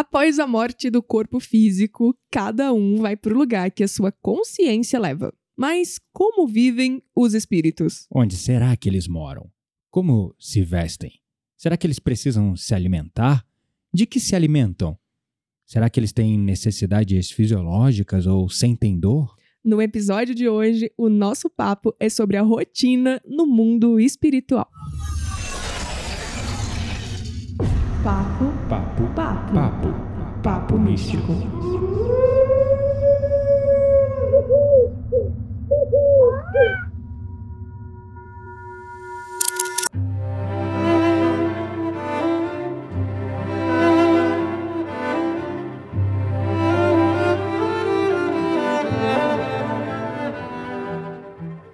Após a morte do corpo físico, cada um vai para o lugar que a sua consciência leva. Mas como vivem os espíritos? Onde será que eles moram? Como se vestem? Será que eles precisam se alimentar? De que se alimentam? Será que eles têm necessidades fisiológicas ou sentem dor? No episódio de hoje, o nosso papo é sobre a rotina no mundo espiritual. Papo, Papo, papo, papo, papo místico.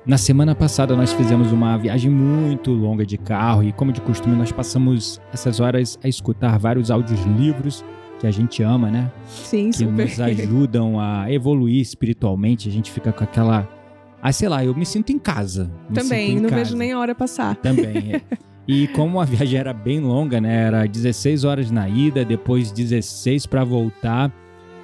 Na semana passada nós fizemos uma viagem muito longa de carro e, como de costume, nós passamos essas horas a escutar vários audiolivros que a gente ama, né? Sim, Que super. nos ajudam a evoluir espiritualmente. A gente fica com aquela. Ah, sei lá, eu me sinto em casa. Também, em não casa. vejo nem a hora passar. Também. é. E como a viagem era bem longa, né? Era 16 horas na ida, depois 16 para voltar.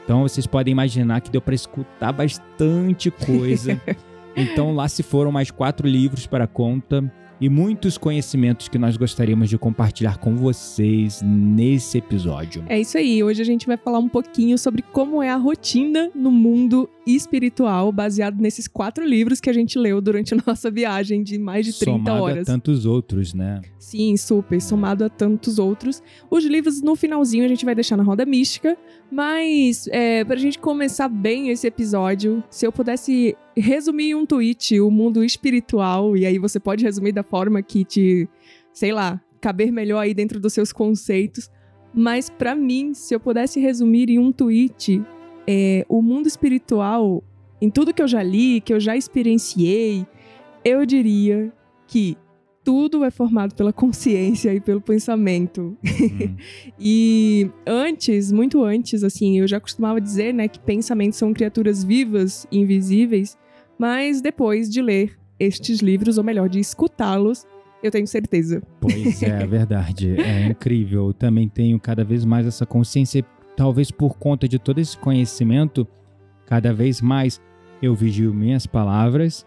Então vocês podem imaginar que deu para escutar bastante coisa. então lá se foram mais quatro livros para a conta e muitos conhecimentos que nós gostaríamos de compartilhar com vocês nesse episódio. É isso aí. Hoje a gente vai falar um pouquinho sobre como é a rotina no mundo espiritual, baseado nesses quatro livros que a gente leu durante a nossa viagem de mais de 30 Somado horas. a tantos outros, né? Sim, super, somado a tantos outros. Os livros no finalzinho a gente vai deixar na roda mística, mas é, pra gente começar bem esse episódio, se eu pudesse resumir em um tweet o mundo espiritual, e aí você pode resumir da forma que te, sei lá, caber melhor aí dentro dos seus conceitos. Mas pra mim, se eu pudesse resumir em um tweet, é, o mundo espiritual, em tudo que eu já li, que eu já experienciei, eu diria que tudo é formado pela consciência e pelo pensamento. Hum. E antes, muito antes, assim, eu já costumava dizer, né, que pensamentos são criaturas vivas e invisíveis, mas depois de ler estes livros, ou melhor, de escutá-los, eu tenho certeza. Pois é, é verdade. É incrível. Eu também tenho cada vez mais essa consciência, talvez por conta de todo esse conhecimento, cada vez mais eu vigio minhas palavras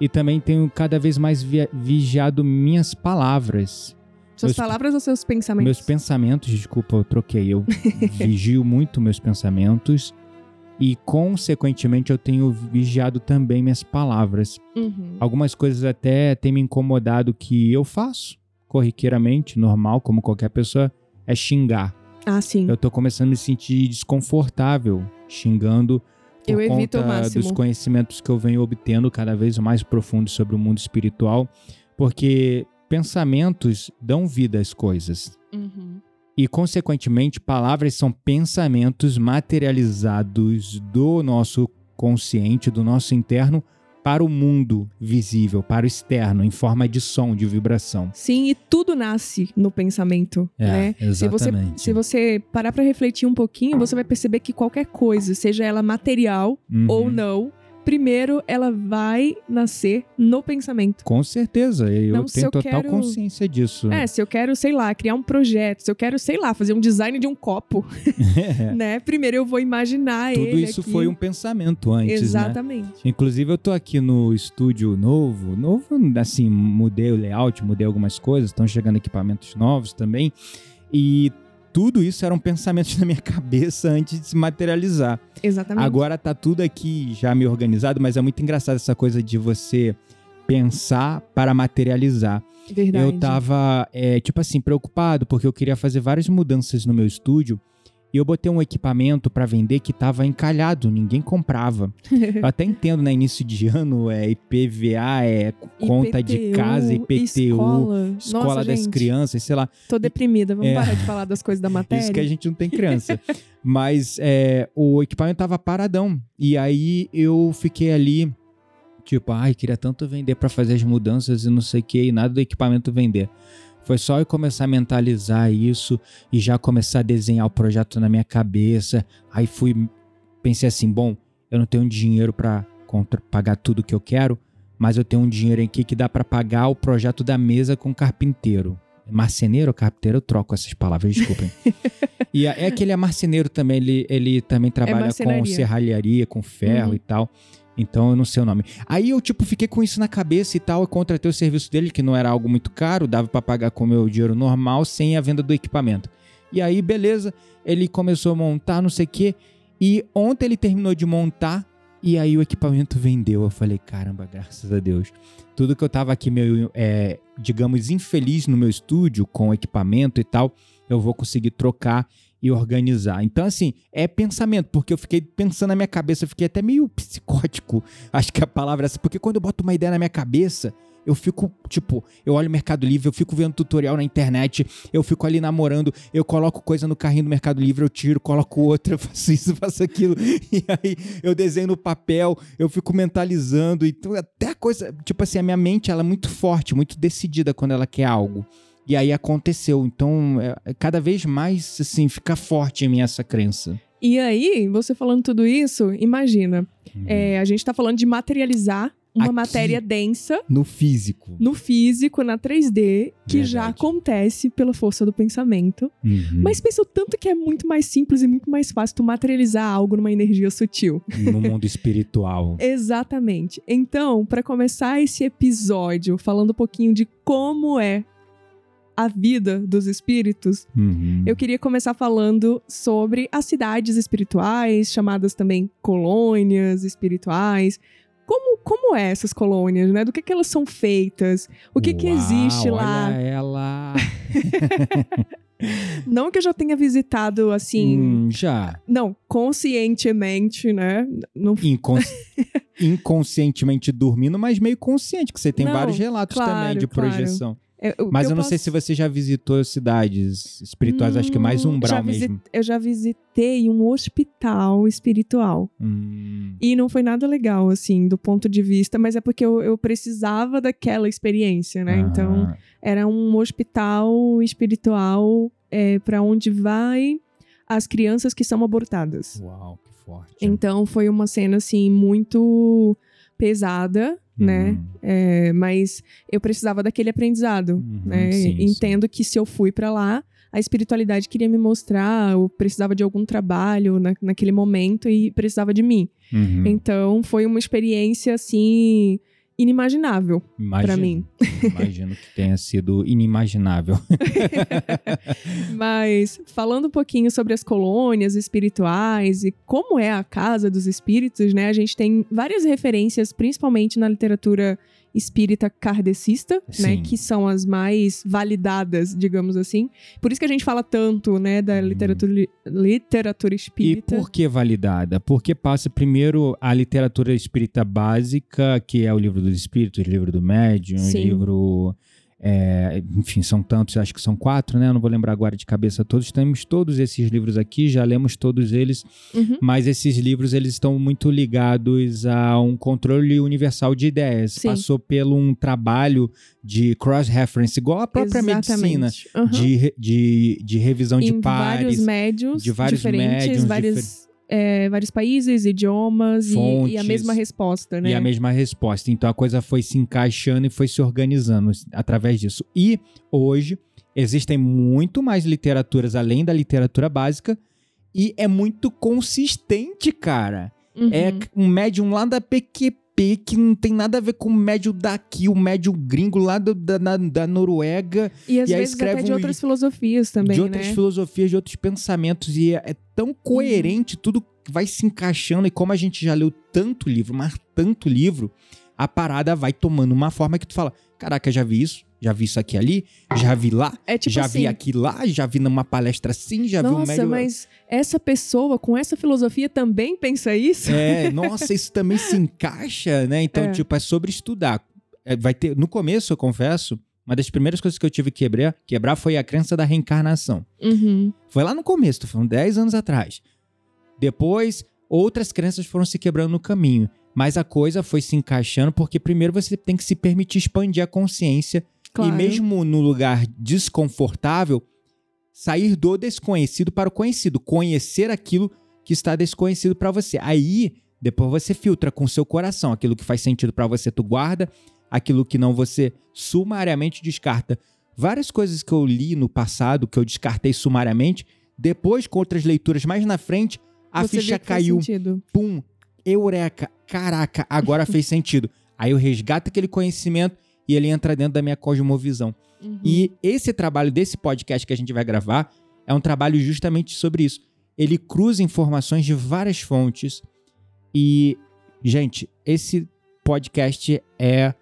e também tenho cada vez mais vigiado minhas palavras. Suas Meus- palavras ou seus pensamentos? Meus pensamentos, desculpa, eu troquei. Eu vigio muito meus pensamentos e, consequentemente, eu tenho vigiado também minhas palavras. Uhum. Algumas coisas até têm me incomodado que eu faço corriqueiramente, normal, como qualquer pessoa, é xingar. Ah, sim. Eu tô começando a me sentir desconfortável xingando por Eu evito conta dos conhecimentos que eu venho obtendo cada vez mais profundos sobre o mundo espiritual, porque pensamentos dão vida às coisas. Uhum. E, consequentemente, palavras são pensamentos materializados do nosso consciente, do nosso interno, para o mundo visível, para o externo, em forma de som, de vibração. Sim, e tudo nasce no pensamento, né? Se você, exatamente. se você parar pra refletir um pouquinho, você vai perceber que qualquer coisa, seja ela material Uhum. ou não, primeiro ela vai nascer no pensamento. Com certeza, eu tenho eu total quero- consciência disso. É, se eu quero, sei lá, criar um projeto, se eu quero, sei lá, fazer um design de um copo, né? Primeiro eu vou imaginar É. Tudo ele isso aqui. foi um pensamento antes, né? Exatamente. Inclusive, eu tô aqui no estúdio novo, novo, assim, mudei o layout, mudei algumas coisas, estão chegando equipamentos novos também, e tudo isso eram pensamentos na minha cabeça antes de se materializar. Exatamente. Agora tá tudo aqui já meio organizado, mas é muito engraçado essa coisa de você pensar para materializar. Verdade. Eu tava, é, tipo assim, preocupado porque eu queria fazer várias mudanças no meu estúdio e eu botei um equipamento para vender que tava encalhado, ninguém comprava. Eu até entendo, né? Início de ano, é IPVA, é conta de casa, IPTU, Escola, escola Nossa, das gente, crianças, sei lá. Tô deprimida, vamos É. parar de falar das coisas da matéria. Isso que a gente não tem criança. Mas é, o equipamento tava paradão. E aí eu fiquei ali, tipo, ai, queria tanto vender para fazer as mudanças e não sei o que, e nada do equipamento vender. Foi só eu começar a mentalizar isso e já começar a desenhar o projeto na minha cabeça. Aí fui, pensei assim, bom, eu não tenho dinheiro para pagar tudo que eu quero, mas eu tenho um dinheiro aqui que dá para pagar o projeto da mesa com o carpinteiro. Marceneiro ou carpinteiro? Eu troco essas palavras, desculpem. e é que ele é marceneiro também, ele, ele também trabalha com marcenaria. serralharia, com ferro Uhum. e tal. Então eu não sei o nome. Aí eu, tipo, fiquei com isso na cabeça e tal. Eu contratei o serviço dele, que não era algo muito caro, dava pra pagar com o meu dinheiro normal, sem a venda do equipamento. E aí, beleza, ele começou a montar, não sei o quê. E ontem ele terminou de montar e aí o equipamento vendeu. Eu falei, caramba, graças a Deus. Tudo que eu tava aqui meio, é, digamos, infeliz no meu estúdio com equipamento e tal, eu vou conseguir trocar e organizar. Então, assim, é pensamento, porque eu fiquei pensando na minha cabeça, eu fiquei até meio psicótico, acho que a palavra é essa, porque quando eu boto uma ideia na minha cabeça, eu fico, tipo, eu olho o Mercado Livre, eu fico vendo tutorial na internet, eu fico ali namorando, eu coloco coisa no carrinho do Mercado Livre, eu tiro, coloco outra, eu faço isso, faço aquilo, e aí eu desenho no papel, eu fico mentalizando, então até a coisa, tipo assim, a minha mente, ela é muito forte, muito decidida quando ela quer algo. E aí aconteceu, então é, cada vez mais, assim, fica forte em mim essa crença. E aí, você falando tudo isso, imagina, é, a gente tá falando de materializar uma Aqui. matéria densa No físico. no físico, na 3D, que já Verdade. acontece pela força do pensamento. Uhum. Mas pensa o tanto que é muito mais simples e muito mais fácil tu materializar algo numa energia sutil. no mundo espiritual. Exatamente. Então, para começar esse episódio falando um pouquinho de como é a vida dos espíritos, Uhum. eu queria começar falando sobre as cidades espirituais, chamadas também colônias espirituais. Como, como é essas colônias, né? Do que, que elas são feitas? O que, que Uau, existe lá? Olha ela. Não que eu já tenha visitado assim. Hum, já. Não, conscientemente, né? Não Incon- inconscientemente dormindo, mas meio consciente, que você tem Não, vários relatos claro, também de claro. projeção. É, que Mas eu, não sei posso- se você já visitou cidades espirituais, acho que mais Hum, umbral mesmo. Eu já visitei um hospital espiritual. Hum, E não foi nada legal, assim, do ponto de vista, mas é porque eu, eu precisava daquela experiência, né? Então, aham. era um hospital espiritual é, para onde vai as crianças que são abortadas. Uau, que forte. Então, foi uma cena, assim, muito pesada, né? Hum, É, mas eu precisava daquele aprendizado, Uhum, né? sim, sim. Entendo que se eu fui pra lá, a espiritualidade queria me mostrar, eu precisava de algum trabalho na, naquele momento e precisava de mim. uhum. Então foi uma experiência assim inimaginável pra mim. Imagino que tenha sido inimaginável. Mas falando um pouquinho sobre as colônias espirituais e como é a casa dos espíritos, né? A gente tem várias referências, principalmente na literatura espírita kardecista, né? Sim. Que são as mais validadas, digamos assim. Por isso que a gente fala tanto, né, da Hum. literatura, literatura E espírita. por que validada? Porque passa primeiro a literatura espírita básica, que é o livro dos espíritos, o livro do médium, o livro. É, enfim, são tantos, acho que são quatro, né? Eu não vou lembrar agora de cabeça todos. Temos todos esses livros aqui, já lemos todos eles, Uhum. mas esses livros eles estão muito ligados a um controle universal de ideias. Sim. Passou pelo um trabalho de cross-reference, igual a própria medicina, Exatamente. Uhum. de, de, de revisão de em pares. vários médios de vários diferentes, médiums é, vários países, idiomas e, e a Fontes. mesma resposta, né? E a mesma resposta. Então a coisa foi se encaixando e foi se organizando através disso. E hoje existem muito mais literaturas além da literatura básica e é muito consistente, cara. Uhum. É um médium lá da Que não tem nada a ver com o médium daqui, o médium gringo lá do- da, da, da Noruega, E às e vezes até escreve de outras filosofias também, de outras né? filosofias, de outros pensamentos. E é, é tão coerente, tudo vai se encaixando. E como a gente já leu tanto livro, mas tanto livro, a parada vai tomando uma forma que tu fala: caraca, já vi isso, já vi isso aqui ali, já vi lá, É tipo já assim, vi aqui lá, já vi numa palestra assim, já vi um nossa, médium. mas essa pessoa com essa filosofia também pensa isso? É, nossa, isso também se encaixa, né? Então, É. tipo, é sobre estudar. É, vai ter, no começo, eu confesso, uma das primeiras coisas que eu tive que quebrar, quebrar foi a crença da reencarnação. Uhum. Foi lá no começo, tô falando 10 anos atrás. Depois, outras crenças foram se quebrando no caminho. Mas a coisa foi se encaixando porque primeiro você tem que se permitir expandir a consciência Claro. e mesmo no lugar desconfortável, sair do desconhecido para o conhecido, conhecer aquilo que está desconhecido para você. Aí, depois você filtra com o seu coração aquilo que faz sentido para você, tu guarda, aquilo que não você sumariamente descarta. várias coisas que eu li no passado, que eu descartei sumariamente, depois, com outras leituras mais na frente, a Você ficha caiu. sentido. Pum, eureka, caraca, agora fez sentido. Aí eu resgato aquele conhecimento e ele entra dentro da minha cosmovisão. Uhum. E esse trabalho desse podcast que a gente vai gravar é um trabalho justamente sobre isso. Ele cruza informações de várias fontes e, gente, esse podcast é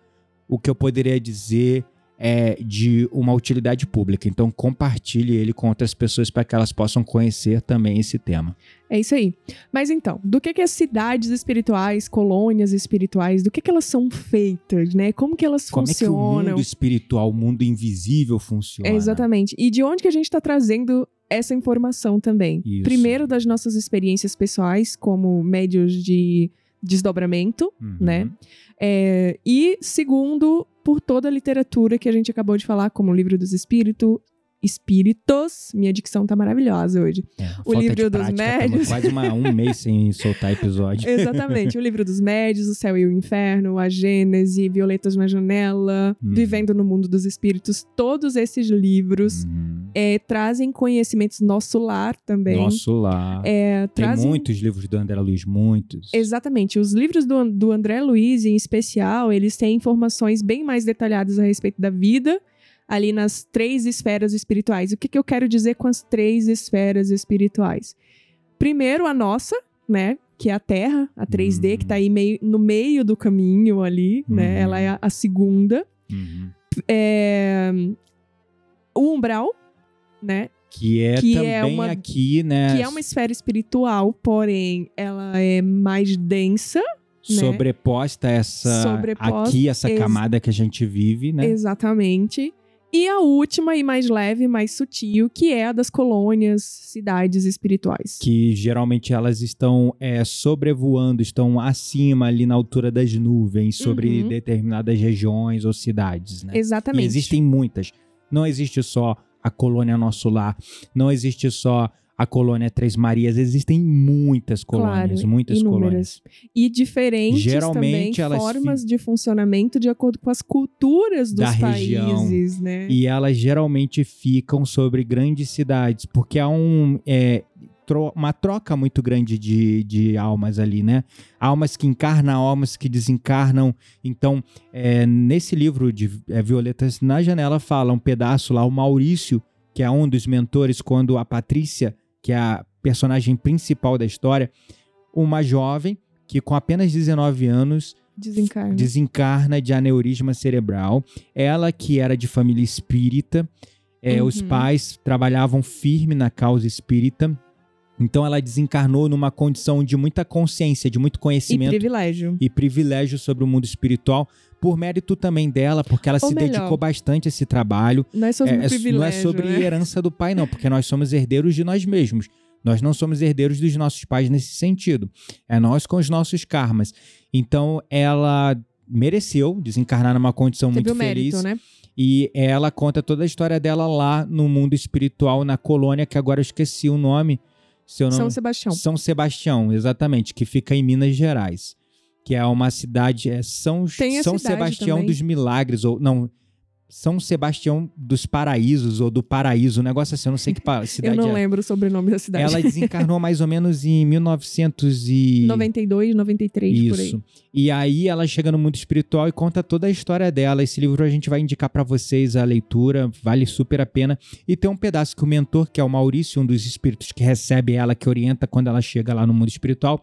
o que eu poderia dizer é de uma utilidade pública. Então compartilhe ele com outras pessoas para que elas possam conhecer também esse tema. É isso aí. Mas então, do que que as cidades espirituais, colônias espirituais, do que que elas são feitas, né? Como que elas Como é que o funcionam? mundo espiritual, o mundo invisível funciona? É, exatamente. E de onde que a gente está trazendo essa informação também? Isso. Primeiro, das nossas experiências pessoais, como médios de desdobramento, Uhum. né? É, e segundo, por toda a literatura que a gente acabou de falar, como o Livro dos Espíritos, Espíritos. Minha dicção tá maravilhosa hoje. É, O livro dos prática, médios. quase uma, um mês sem soltar episódio. Exatamente. o livro dos médios, o céu e o inferno, a Gênese, Violetas na Janela, Uhum. Vivendo no Mundo dos Espíritos. Todos esses livros Uhum. É, trazem conhecimentos nosso lar também. Nosso lar. É, Tem trazem muitos livros do André Luiz, muitos. Exatamente. Os livros do, do André Luiz, em especial, eles têm informações bem mais detalhadas a respeito da vida, ali nas três esferas espirituais. O que, que eu quero dizer com as três esferas espirituais? Primeiro, a nossa, né? Que é a Terra, a 3D, Uhum. que tá aí meio, no meio do caminho ali, né? Uhum. Ela é a, a segunda. Uhum. É, O umbral, né? Que é Que também é uma- aqui, né? Que é uma esfera espiritual, porém, ela é mais densa, sobreposta essa Sobreposta, aqui essa camada que a gente vive, né? Exatamente. E a última e mais leve, mais sutil, que é a das colônias, cidades espirituais. Que geralmente elas estão é, sobrevoando, estão acima ali na altura das nuvens, sobre Uhum. determinadas regiões ou cidades, né? E Exatamente. existem muitas. Não existe só a colônia Nosso Lar, não existe só a colônia Três Marias, existem muitas colônias, Claro, muitas inúmeras. E diferentes Geralmente, também formas de funcionamento de acordo com as culturas dos Da região. países, né? E elas geralmente ficam sobre grandes cidades, porque há um, é, tro- uma troca muito grande de, de almas ali, né? Almas que encarnam, almas que desencarnam. Então, é, nesse livro de é, Violetas na Janela, fala um pedaço lá, o Maurício, que é um dos mentores, quando a Patrícia, que é a personagem principal da história, uma jovem que com apenas 19 anos Desencarna. desencarna de aneurisma cerebral. Ela que era de família espírita, é, os Uhum. pais trabalhavam firme na causa espírita. Então ela desencarnou numa condição de muita consciência, de muito E conhecimento privilégio. e privilégio sobre o mundo espiritual, por mérito também dela, porque ela Ou se melhor, dedicou bastante a esse trabalho. Não é sobre É, privilégio, não é sobre né? herança do pai, não, porque nós somos herdeiros de nós mesmos. Nós não somos herdeiros dos nossos pais nesse sentido. É nós com os nossos karmas. Então, ela mereceu desencarnar numa condição Teve muito o mérito, feliz. né? E ela conta toda a história dela lá no mundo espiritual, na colônia, que agora eu esqueci o nome. Se eu não... São Sebastião. São Sebastião, exatamente, que fica em Minas Gerais. Que é uma cidade, é São, São cidade Sebastião também. dos Milagres, ou não, São Sebastião dos Paraísos, ou do Paraíso, um negócio assim, eu não sei que pa- Eu cidade não é. lembro o sobrenome da cidade. Ela desencarnou mais ou menos em 1900 e... 92, 93, por aí. Isso. E aí ela chega no mundo espiritual e conta toda a história dela. Esse livro a gente vai indicar pra vocês a leitura, vale super a pena. E tem um pedaço que o mentor, que é o Maurício, um dos espíritos que recebe ela, que orienta quando ela chega lá no mundo espiritual,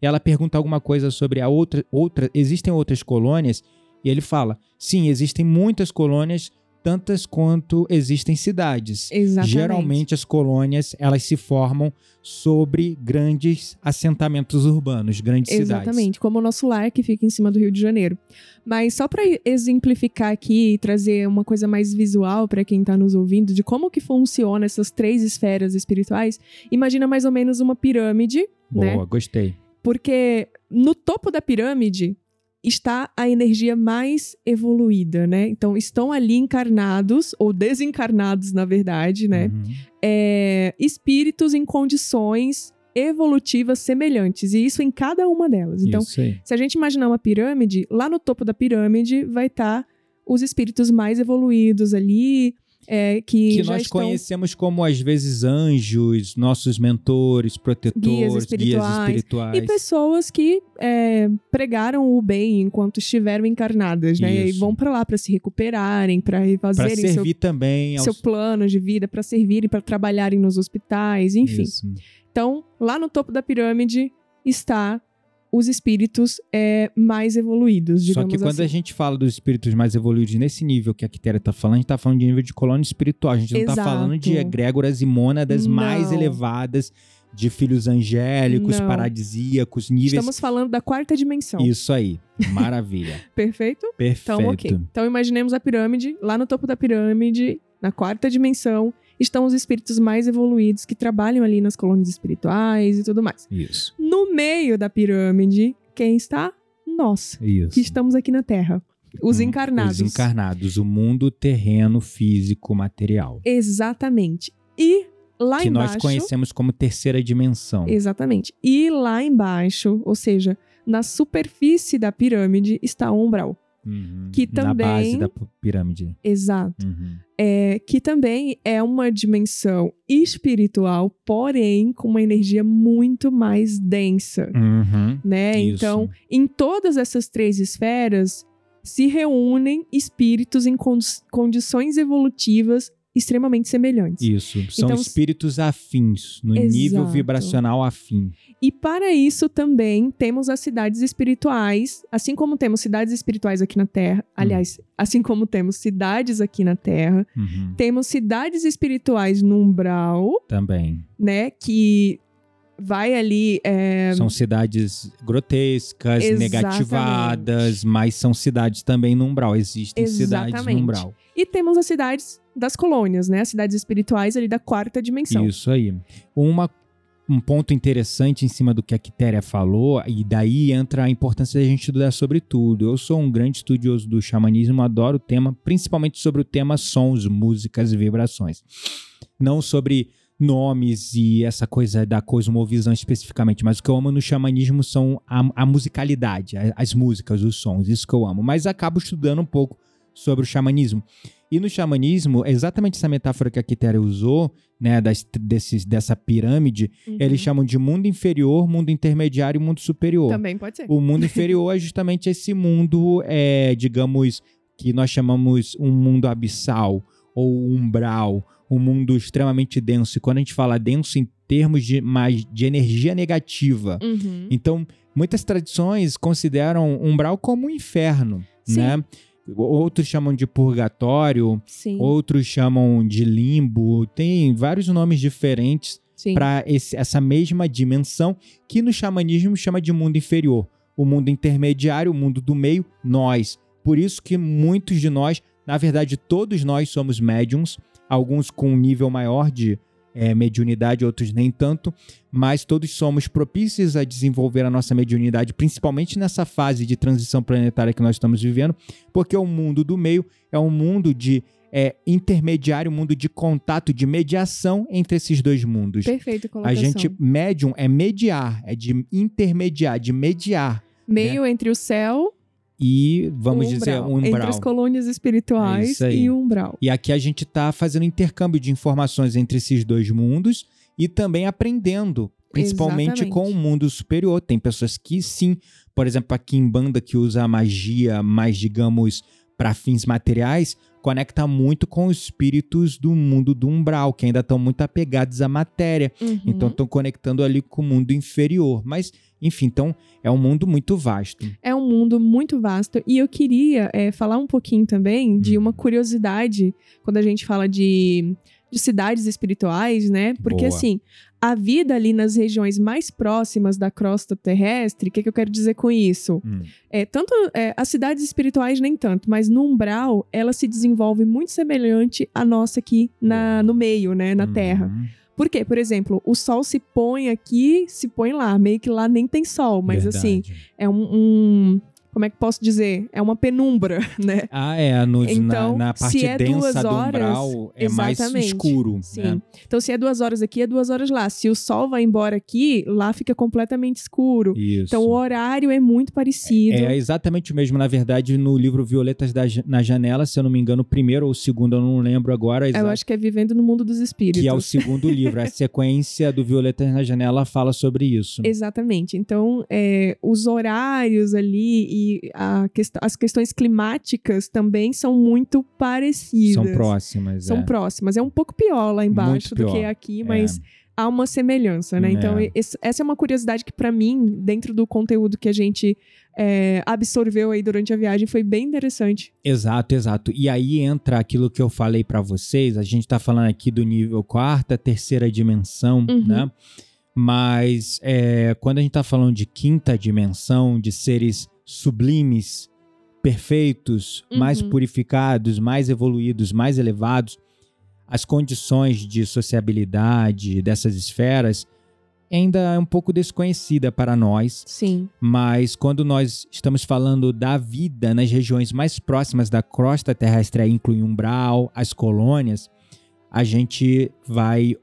ela pergunta alguma coisa sobre a outra, outra existem outras colônias, e ele fala: "Sim, existem muitas colônias, tantas quanto existem cidades. Exatamente. Geralmente as colônias elas se formam sobre grandes assentamentos urbanos, grandes cidades. Exatamente, como o nosso lar que fica em cima do Rio de Janeiro. Mas só para exemplificar aqui e trazer uma coisa mais visual para quem tá nos ouvindo de como que funciona essas três esferas espirituais, imagina mais ou menos uma pirâmide, né? Boa, gostei. Porque no topo da pirâmide está a energia mais evoluída, né? Então estão ali encarnados ou desencarnados, na verdade, né? Uhum. é, espíritos em condições evolutivas semelhantes, e isso em cada uma delas. Então, se a gente imaginar uma pirâmide, lá no topo da pirâmide vai estar os espíritos mais evoluídos ali, é, que, Que nós estão conhecemos como, às vezes, anjos, nossos mentores, protetores, guias espirituais. espirituais. E pessoas que é, pregaram o bem enquanto estiveram encarnadas, né? E Isso. vão pra lá pra se recuperarem, pra Para refazerem seu, servir também aos... seu plano de vida, pra servirem, pra trabalharem nos hospitais, enfim. Isso. Então, lá no topo da pirâmide está os espíritos é, mais evoluídos, Só digamos que quando assim. a gente fala dos espíritos mais evoluídos nesse nível que a Quitéria tá falando, a gente tá falando de nível de colônia espiritual. A gente não tá Exato. falando de egrégoras e mônadas mais Não. elevadas, de filhos angélicos, Não. paradisíacos, níveis. Estamos falando da quarta dimensão. Isso aí. Maravilha. Perfeito? Perfeito. Então, ok. Então, imaginemos a pirâmide. Lá no topo da pirâmide, na quarta dimensão, estão os espíritos mais evoluídos que trabalham ali nas colônias espirituais e tudo mais. Isso. No meio da pirâmide, quem está? Nós, Isso. que estamos aqui na Terra. Os Hum, encarnados. Os encarnados, o mundo terreno, físico, material. Exatamente. E lá que embaixo. nós conhecemos como terceira dimensão. Exatamente. E lá embaixo, ou seja, na superfície da pirâmide, está o umbral. Uhum. Que Na base também- da pirâmide. Exato. Uhum. É, que também é uma dimensão espiritual, porém com uma energia muito mais densa, Uhum. né? Isso. Então, em todas essas três esferas se reúnem espíritos em condi- condições evolutivas extremamente semelhantes. Isso. São Então, espíritos afins, no nível Exato. vibracional afim. E para isso também temos as cidades espirituais, assim como temos cidades espirituais aqui na Terra, aliás, assim como temos cidades aqui na Terra, Uhum. temos cidades espirituais no umbral, Também. né, que vai ali é, São cidades grotescas, Exatamente. negativadas, mas são cidades também no umbral. Existem cidades Exatamente. no umbral. e temos as cidades das colônias, né, as cidades espirituais ali da quarta dimensão. Isso aí. Uma, um ponto interessante em cima do que a Quitéria falou, e daí entra a importância da gente estudar sobre tudo. Eu sou um grande estudioso do xamanismo, adoro o tema, principalmente sobre o tema sons, músicas e vibrações. Não sobre nomes e essa coisa da cosmovisão especificamente, mas o que eu amo no xamanismo são a, a musicalidade, a- as músicas, os sons, isso que eu amo. Mas acabo estudando um pouco sobre o xamanismo. E no xamanismo, exatamente essa metáfora que a Quitéria usou, né, das, desses, dessa pirâmide, Uhum. eles chamam de mundo inferior, mundo intermediário e mundo superior. Também pode ser. O mundo inferior é justamente esse mundo, é, digamos, que nós chamamos um mundo abissal ou umbral, um mundo extremamente denso. E quando a gente fala denso em termos de, mais, de energia negativa, Uhum. então muitas tradições consideram umbral como um inferno, Sim. né? Outros chamam de purgatório, Sim, outros chamam de limbo, tem vários nomes diferentes para essa mesma dimensão que no xamanismo chama de mundo inferior. O mundo intermediário, o mundo do meio, nós. Por isso que muitos de nós, na verdade todos nós somos médiums, alguns com um nível maior de eh, mediunidade, outros nem tanto, mas todos somos propícios a desenvolver a nossa mediunidade, principalmente nessa fase de transição planetária que nós estamos vivendo, porque o mundo do meio é um mundo de é, intermediário, um mundo de contato, de mediação entre esses dois mundos. Perfeito A colocação. gente, médium, é mediar, é de intermediar, de mediar. Meio entre o céu E, vamos dizer, um Entre umbral. as colônias É espirituais aí. e o umbral. E aqui a gente está fazendo intercâmbio de informações entre esses dois mundos e também aprendendo, principalmente Exatamente. com o mundo superior. Tem pessoas que sim, por exemplo, a Kimbanda que usa a magia mais, digamos, para fins materiais, conecta muito com os espíritos do mundo do umbral, que ainda estão muito apegados à matéria. Uhum. Então estão conectando ali com o mundo inferior. Mas, enfim, então é um mundo muito vasto. É um mundo muito vasto e eu queria é, falar um pouquinho também de Hum. uma curiosidade quando a gente fala de, de cidades espirituais, né? Porque Boa. assim, a vida ali nas regiões mais próximas da crosta terrestre, o que, que eu quero dizer com isso? Hum. É, tanto é, as cidades espirituais nem tanto, mas no umbral ela se desenvolve muito semelhante à nossa aqui na, no meio, né? Na Terra. Uhum. Por quê? Por exemplo, o sol se põe aqui, se põe lá. Meio que lá nem tem sol, mas assim, Verdade. é um, um- como é que posso dizer? É uma penumbra, né? Ah, é. Nos, Então, na, na parte é densa duas do horas, umbral, é mais exatamente. escuro. Sim. Né? Então, se é duas horas aqui, é duas horas lá. Se o sol vai embora aqui, lá fica completamente escuro. Isso. Então, o horário é muito parecido. É exatamente o mesmo. Na verdade, no livro Violetas da na Janela, se eu não me engano, o primeiro ou o segundo, eu não lembro agora. Eu acho que é Vivendo no Mundo dos Espíritos. que é o segundo livro. A sequência do Violetas na Janela fala sobre isso. Exatamente. Então, é, os horários ali e quest- as questões climáticas também são muito parecidas. São próximas. São é. próximas. É um pouco pior lá embaixo do que aqui, mas há uma semelhança, né? É. Então, esse- essa é uma curiosidade que, pra mim, dentro do conteúdo que a gente é, absorveu aí durante a viagem, foi bem interessante. Exato, exato. E aí entra aquilo que eu falei pra vocês. A gente tá falando aqui do nível quarta, terceira dimensão, Uhum. né? Mas é, quando a gente tá falando de quinta dimensão, de seres sublimes, perfeitos, mais Uhum. purificados, mais evoluídos, mais elevados, as condições de sociabilidade dessas esferas ainda é um pouco desconhecida para nós. Sim. Mas quando nós estamos falando da vida nas regiões mais próximas da crosta terrestre, inclui umbral, as colônias, a gente vai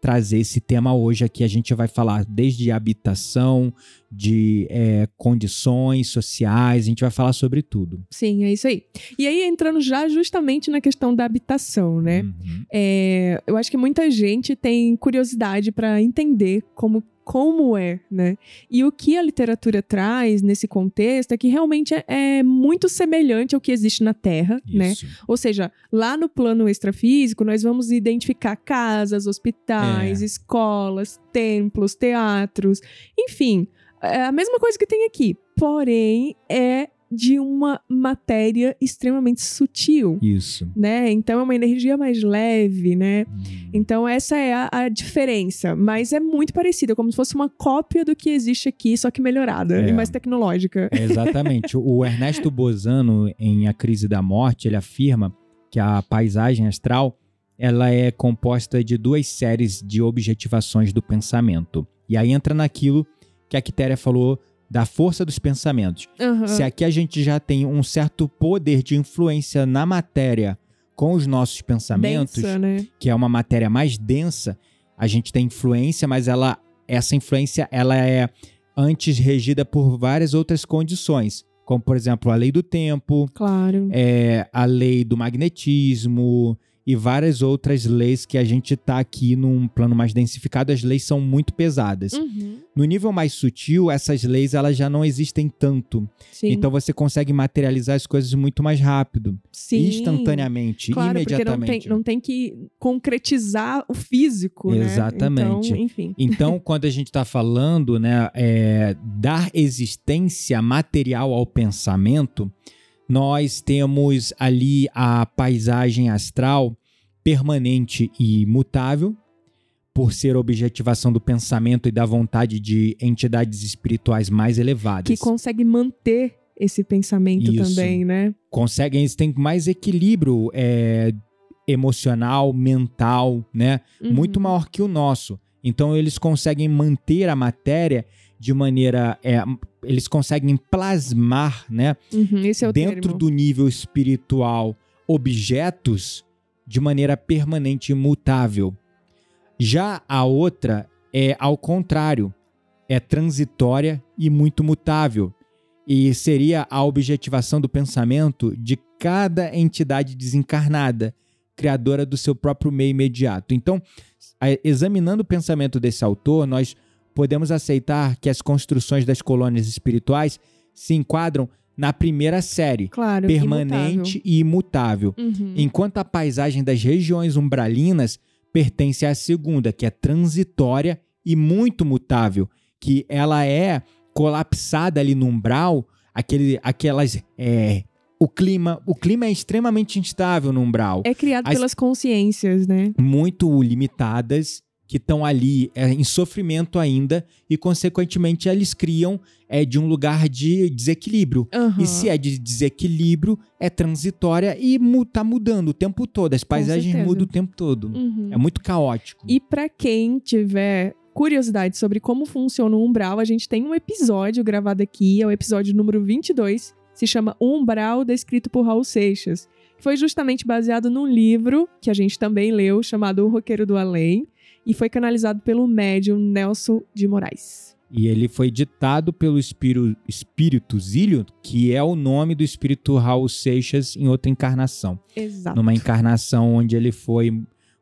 trazer esse tema hoje aqui. A gente vai falar desde habitação, de eh, condições sociais, a gente vai falar sobre tudo. Sim, é isso aí. E aí, entrando já justamente na questão da habitação, né? Uhum. É, eu acho que muita gente tem curiosidade para entender como, como é, né? E o que a literatura traz nesse contexto é que realmente é, é muito semelhante ao que existe na Terra, né? Isso. Ou seja, lá no plano extrafísico, nós vamos identificar casas, hospitais, É. escolas, templos, teatros, enfim, é a mesma coisa que tem aqui. Porém, é de uma matéria extremamente sutil, Isso. né? Então é uma energia mais leve, né? Hum. Então essa é a, a diferença, mas é muito parecida, como se fosse uma cópia do que existe aqui, só que melhorada É. e mais tecnológica. É, Exatamente. O Ernesto Bozano, em A Crise da Morte, ele afirma que a paisagem astral ela é composta de duas séries de objetivações do pensamento. E aí entra naquilo que a Quitéria falou da força dos pensamentos. Aham. Se aqui a gente já tem um certo poder de influência na matéria com os nossos pensamentos, Densa, né? que é uma matéria mais densa, a gente tem influência, mas ela essa influência ela é antes regida por várias outras condições, como por exemplo a lei do tempo, Claro. é, a lei do magnetismo e várias outras leis que a gente está aqui num plano mais densificado, as leis são muito pesadas. Uhum. No nível mais sutil, essas leis elas já não existem tanto. Sim. Então você consegue materializar as coisas muito mais rápido, Sim. instantaneamente, Claro, porque não imediatamente. tem, não tem que concretizar o físico, né? Exatamente. Então, enfim. Então, quando a gente está falando, né, é, dar existência material ao pensamento, nós temos ali a paisagem astral permanente e mutável, por ser objetivação do pensamento e da vontade de entidades espirituais mais elevadas. Que consegue manter esse pensamento Isso. também, né? Conseguem, eles têm mais equilíbrio é, emocional, mental, né? Uhum. muito maior que o nosso. Então eles conseguem manter a matéria de maneira, é, eles conseguem plasmar, né, Uhum, é dentro termo. do nível espiritual objetos de maneira permanente e imutável. Já a outra é ao contrário, é transitória e muito mutável. E seria a objetivação do pensamento de cada entidade desencarnada, criadora do seu próprio meio imediato. Então, examinando o pensamento desse autor, nós podemos aceitar que as construções das colônias espirituais se enquadram na primeira série, Claro, permanente e imutável. Uhum. enquanto a paisagem das regiões umbralinas pertence à segunda, que é transitória e muito mutável, que ela é colapsada ali no umbral, aquele, aquelas é, o clima, o clima é extremamente instável no umbral, É criado As- pelas consciências, né? muito limitadas que estão ali é, em sofrimento ainda e consequentemente eles criam é, de um lugar de desequilíbrio. Aham. E se é de desequilíbrio, é transitória e mu tá mudando o tempo todo. As paisagens mudam o tempo todo. Uhum. É muito caótico. E pra quem tiver curiosidade sobre como funciona o umbral, a gente tem um episódio gravado aqui, é o episódio número 22, se chama Umbral, descrito por Raul Seixas. Foi justamente baseado num livro que a gente também leu, chamado O Roqueiro do Além, e foi canalizado pelo médium Nelson de Moraes. E ele foi ditado pelo espírito, espírito Zílio, que é o nome do espírito Raul Seixas em outra encarnação. Exato. Numa encarnação onde ele foi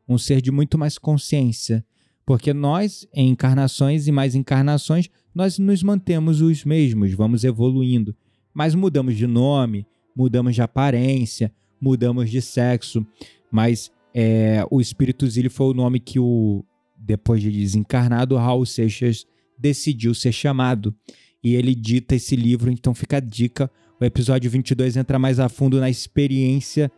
um ser de muito mais consciência. Porque nós, em encarnações e mais encarnações, nós nos mantemos os mesmos, vamos evoluindo. Mas mudamos de nome, mudamos de aparência, mudamos de sexo. Mas é, o espírito Zílio foi o nome que o depois de desencarnado, Raul Seixas decidiu ser chamado. E ele dita esse livro, então fica a dica. O episódio 22 entra mais a fundo na experiência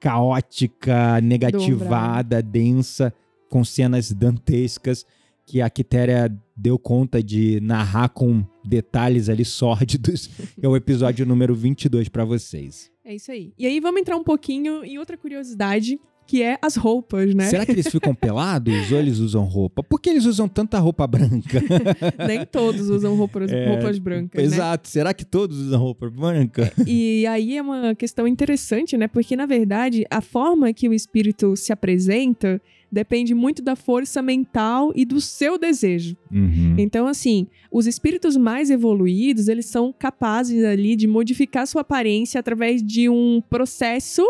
caótica, negativada, densa, com cenas dantescas que a Quitéria deu conta de narrar com detalhes ali sórdidos. é o episódio número 22 para vocês. É isso aí. E aí vamos entrar um pouquinho em outra curiosidade que é as roupas, né? Será que eles ficam pelados ou eles usam roupa? Por que eles usam tanta roupa branca? Nem todos usam roupas, é, roupas brancas. Né? Exato. Né? Será que todos usam roupa branca? E aí é uma questão interessante, né? Porque, na verdade, a forma que o espírito se apresenta depende muito da força mental e do seu desejo. Uhum. Então, assim, os espíritos mais evoluídos, eles são capazes ali de modificar sua aparência através de um processo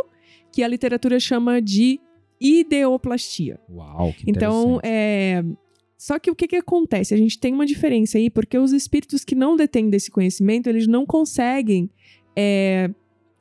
que a literatura chama de ideoplastia. Uau, que Então, é. Só que o que, que acontece? A gente tem uma diferença aí, porque os espíritos que não detêm desse conhecimento, eles não conseguem é,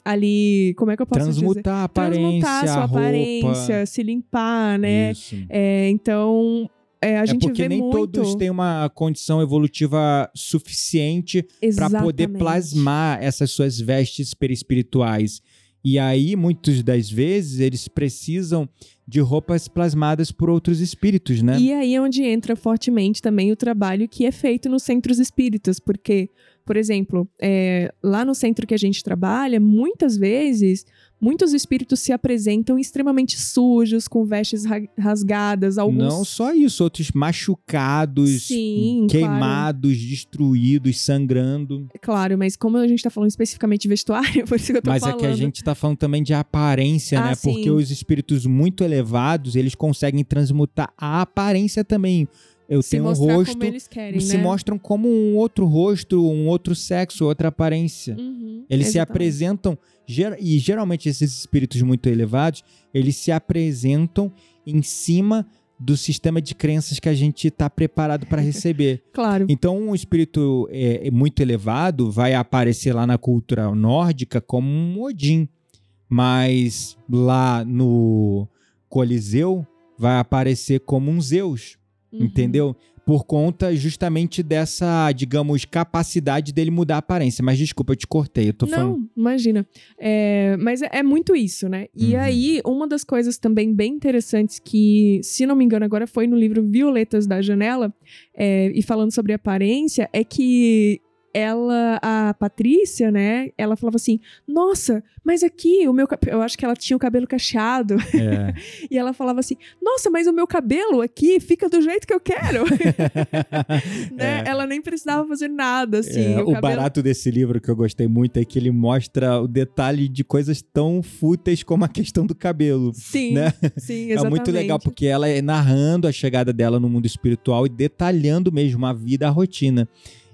ali, como é que eu posso Transmutar dizer? a aparência, Transmutar sua aparência, se limpar, né? É, então, é, a é gente porque vê nem muito... todos têm uma condição evolutiva suficiente para poder plasmar essas suas vestes perispirituais. E aí, muitas das vezes, eles precisam de roupas plasmadas por outros espíritos, né? E aí é onde entra fortemente também o trabalho que é feito nos centros espíritas, porque, por exemplo, é, lá no centro que a gente trabalha, muitas vezes muitos espíritos se apresentam extremamente sujos, com vestes rasgadas, alguns... Não só isso, outros machucados, Sim, queimados, claro. destruídos, sangrando. Claro, mas como a gente tá falando especificamente de vestuário, por isso que eu tô mas falando. Mas é que a gente tá falando também de aparência, ah, né? Sim. Porque os espíritos muito elevados, eles conseguem transmutar a aparência também eu se tenho um rosto. Como eles querem, se né? mostram como um outro rosto, um outro sexo, outra aparência. Uhum, eles exatamente. se apresentam. E geralmente esses espíritos muito elevados, eles se apresentam em cima do sistema de crenças que a gente está preparado para receber. claro. Então, um espírito é, muito elevado vai aparecer lá na cultura nórdica como um Odin, mas lá no Coliseu vai aparecer como um Zeus. Uhum. Entendeu? Por conta justamente dessa, digamos, capacidade dele mudar a aparência. Mas desculpa, eu te cortei. Eu tô não, falando. imagina. É, mas é, é, muito isso, né? E Uhum. aí, uma das coisas também bem interessantes que, se não me engano, agora foi no livro Violetas da Janela, é, e falando sobre aparência, é que ela, a Patrícia, né? Ela falava assim: Nossa, mas aqui o meu Eu acho que ela tinha o cabelo cacheado. É. e ela falava assim: Nossa, mas o meu cabelo aqui fica do jeito que eu quero. né? É. Ela nem precisava fazer nada, assim. É, o cabelo... barato desse livro que eu gostei muito é que ele mostra o detalhe de coisas tão fúteis como a questão do cabelo. Sim, né? sim, É exatamente. muito legal porque ela é narrando a chegada dela no mundo espiritual e detalhando mesmo a vida, a rotina.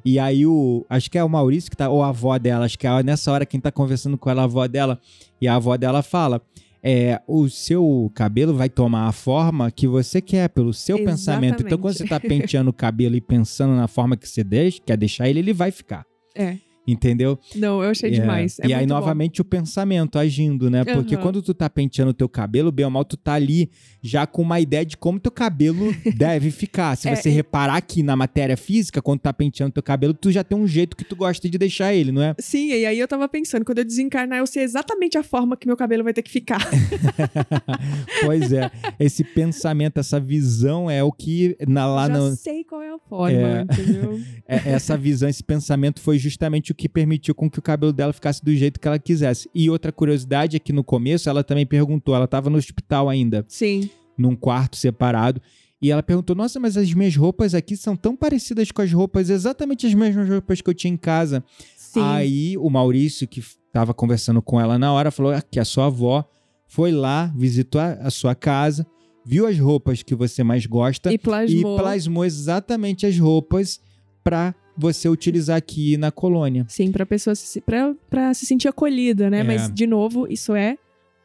E aí o. Acho que é o Maurício que tá. Ou a avó dela, acho que é nessa hora quem tá conversando com ela, a avó dela. E a avó dela fala: é, o seu cabelo vai tomar a forma que você quer, pelo seu Exatamente. pensamento. Então, quando você tá penteando o cabelo e pensando na forma que você deixa, quer deixar ele, ele vai ficar. É. Entendeu? Não, eu achei É. demais. É e aí, bom. novamente, o pensamento agindo, né? Porque Aham. quando tu tá penteando o teu cabelo, bem ou mal, tu tá ali já com uma ideia de como teu cabelo deve ficar. Se É, você reparar aqui na matéria física, quando tu tá penteando teu cabelo, tu já tem um jeito que tu gosta de deixar ele, não é? Sim, e aí eu tava pensando, quando eu desencarnar, eu sei exatamente a forma que meu cabelo vai ter que ficar. pois é. Esse pensamento, essa visão é o que na, lá Já no, sei qual é a forma, É. entendeu? É, essa visão, esse pensamento foi justamente o que permitiu com que o cabelo dela ficasse do jeito que ela quisesse. E outra curiosidade é que no começo ela também perguntou, ela estava no hospital ainda, Sim. num quarto separado, E ela perguntou: Nossa, mas as minhas roupas aqui são tão parecidas com as roupas, exatamente as mesmas roupas que eu tinha em casa. Sim. Aí o Maurício, que estava conversando com ela na hora, falou "Ah, que a sua avó foi lá, visitou a, a sua casa, viu as roupas que você mais gosta e e plasmou. plasmou exatamente as roupas para você utilizar aqui na colônia. Sim, pra pessoa se, pra, pra se sentir acolhida, né? É. Mas, de novo, isso é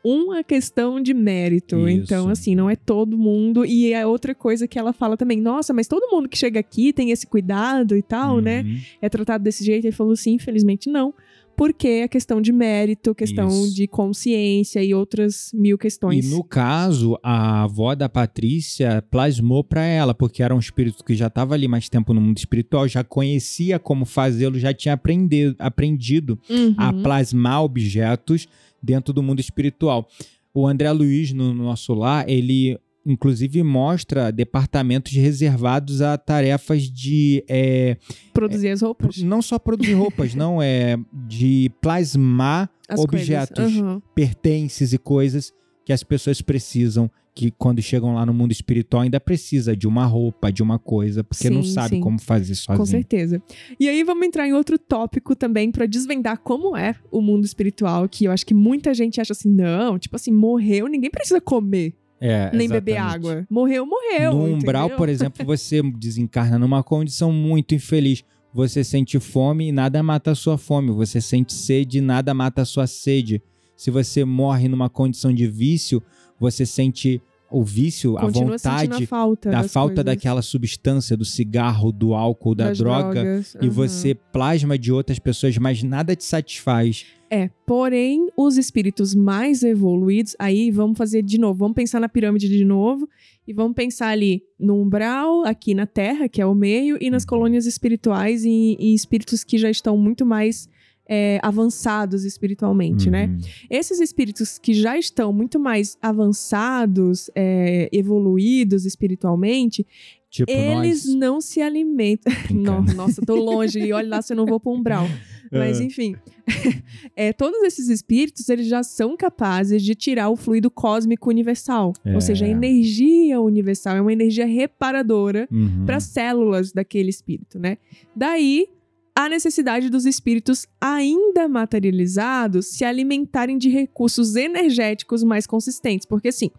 uma questão de mérito. Isso. Então, assim, não é todo mundo. E é outra coisa que ela fala também. Nossa, mas todo mundo que chega aqui tem esse cuidado e tal, né? Uhum. É tratado desse jeito. Ele falou sim, infelizmente não. Porque é questão de mérito, questão Isso. de consciência e outras mil questões. E no caso, a avó da Patrícia plasmou para ela, porque era um espírito que já estava ali mais tempo no mundo espiritual, já conhecia como fazê-lo, já tinha aprendido, aprendido Uhum. a plasmar objetos dentro do mundo espiritual. O André Luiz, no nosso lar, ele inclusive mostra departamentos reservados a tarefas de é, Produzir as roupas. não só produzir roupas, não é de plasmar As objetos. Uhum. pertences e coisas que as pessoas precisam, que quando chegam lá no mundo espiritual ainda precisa de uma roupa, de uma coisa, porque não Sim, sabe sim. como fazer sozinho. Com certeza. E aí vamos entrar em outro tópico também pra desvendar como é o mundo espiritual, que eu acho que muita gente acha assim, não, tipo assim, morreu, ninguém precisa comer, É, nem beber exatamente. água. Morreu, morreu. No umbral, entendeu? por exemplo, você desencarna numa condição muito infeliz. Você sente fome e nada mata a sua fome. Você sente sede e nada mata a sua sede. Se você morre numa condição de vício, você sente o vício, Continua a vontade a falta da falta coisas, daquela substância, do cigarro, do álcool, da das droga. drogas, E você plasma de outras pessoas, mas nada te satisfaz. É, porém, os espíritos mais evoluídos, aí vamos fazer de novo, vamos pensar na pirâmide de novo e vamos pensar ali no umbral, aqui na Terra, que é o meio, e nas Uhum. colônias espirituais e, e espíritos que já estão muito mais é, avançados espiritualmente, né? Uhum. Esses espíritos que já estão muito mais avançados, é, evoluídos espiritualmente, Tipo eles nós. não se alimentam. Não, nossa, tô longe e olha lá se eu não vou pro umbral. Mas É. enfim, é, todos esses espíritos eles já são capazes de tirar o fluido cósmico universal, É. ou seja, a energia universal é uma energia reparadora Uhum. para as células daquele espírito, né? Daí a necessidade dos espíritos ainda materializados se alimentarem de recursos energéticos mais consistentes, porque assim,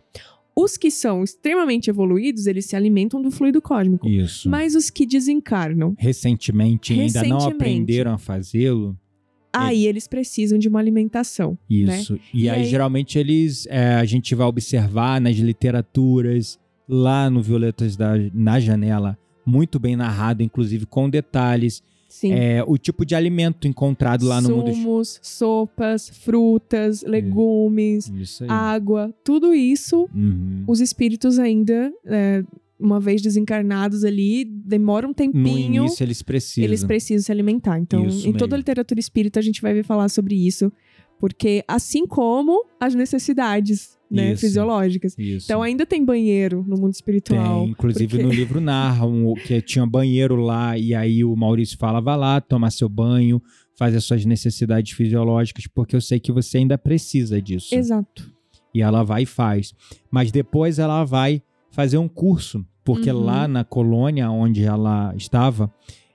os que são extremamente evoluídos, eles se alimentam do fluido cósmico. Isso. Mas os que desencarnam, Recentemente, ainda não Recentemente. aprenderam a fazê-lo. aí eles precisam de uma alimentação. né? Isso. E, E aí, aí- geralmente, eles. é, a gente vai observar nas literaturas, lá no Violetas da, na Janela, muito bem narrado, inclusive com detalhes, Sim. é, o tipo de alimento encontrado lá no mundo. Sumos, sopas, frutas, legumes, Isso água, tudo isso Uhum. os espíritos ainda, é, uma vez desencarnados ali, demoram um No tempinho. início, eles precisam. Eles precisam se alimentar. Então, Isso em toda mesmo. a literatura espírita, a gente vai ver falar sobre isso. Porque, assim como as necessidades né, Isso. fisiológicas. Isso. Então, ainda tem banheiro no mundo espiritual. Tem, inclusive porque- no livro narram que tinha banheiro lá e aí o Maurício fala, vá lá tomar seu banho, faz as suas necessidades fisiológicas, porque eu sei que você ainda precisa disso. Exato. E ela vai e faz. Mas depois ela vai fazer um curso, porque Uhum. lá na colônia onde ela estava,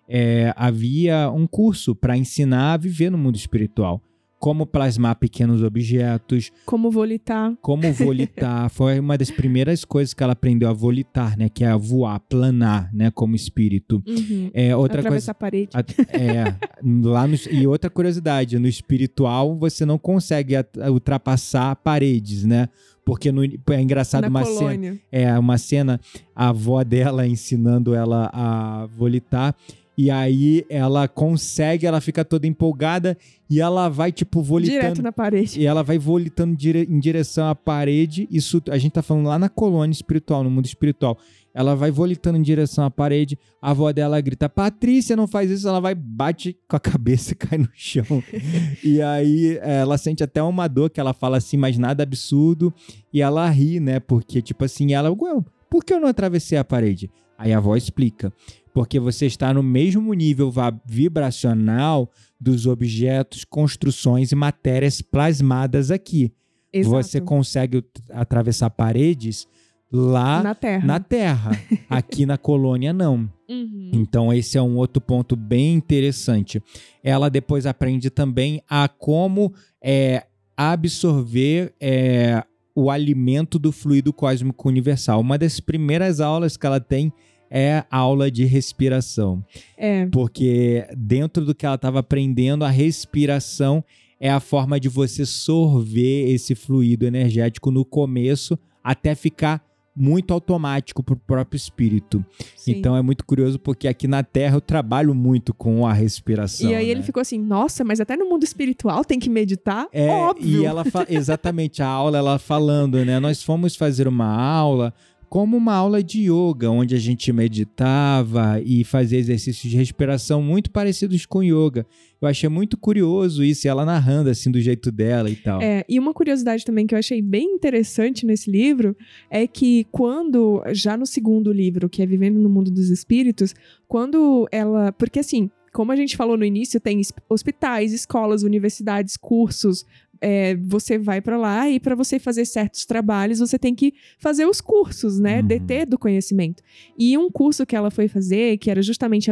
é, havia um curso para ensinar a viver no mundo espiritual. Como plasmar pequenos objetos, Como volitar. como volitar. Foi uma das primeiras coisas que ela aprendeu a volitar, né? Que é a voar, planar, né? Como espírito. Uhum. É, outra Atravessar coisa. a parede. a- É, lá no, e outra curiosidade, no espiritual você não consegue ultrapassar paredes, né? Porque no, é engraçado na uma cena, colônia. é uma cena a avó dela ensinando ela a volitar e aí ela consegue, ela fica toda empolgada e ela vai tipo volitando Direto na parede. e ela vai volitando dire- em direção à parede. Isso a gente tá falando lá na colônia espiritual, no mundo espiritual. Ela vai volitando em direção à parede. A avó dela grita: Patrícia, não faz isso. Ela vai, bate com a cabeça e cai no chão. e aí é, ela sente até uma dor que ela fala assim, mas nada absurdo. E ela ri, né? Porque, tipo assim, ela, "Ué, por que eu não atravessei a parede? Aí a avó explica. Porque você está no mesmo nível vibracional dos objetos, construções e matérias plasmadas aqui. Exato. Você consegue atravessar paredes lá Na Terra. na Terra. Aqui na colônia, não. Uhum. Então, esse é um outro ponto bem interessante. Ela depois aprende também a como é, absorver é, o alimento do fluido cósmico universal. Uma das primeiras aulas que ela tem é aula de respiração. É, Porque dentro do que ela estava aprendendo, a respiração é a forma de você sorver esse fluido energético no começo até ficar muito automático para o próprio espírito. sim. Então é muito curioso porque aqui na Terra eu trabalho muito com a respiração. E aí né? ele ficou assim, nossa, mas até no mundo espiritual tem que meditar? É, Óbvio. e ela exatamente a aula ela falando, né? Nós fomos fazer uma aula como uma aula de yoga, onde a gente meditava e fazia exercícios de respiração muito parecidos com yoga. Eu achei muito curioso isso, ela narrando assim do jeito dela e tal. É, e uma curiosidade também que eu achei bem interessante nesse livro é que quando, já no segundo livro, que é Vivendo no Mundo dos Espíritos, quando ela. Porque assim, como a gente falou no início, tem hospitais, escolas, universidades, cursos. É, você vai pra lá e para você fazer certos trabalhos, você tem que fazer os cursos, né? Uhum. Deter do conhecimento. E um curso que ela foi fazer, que era justamente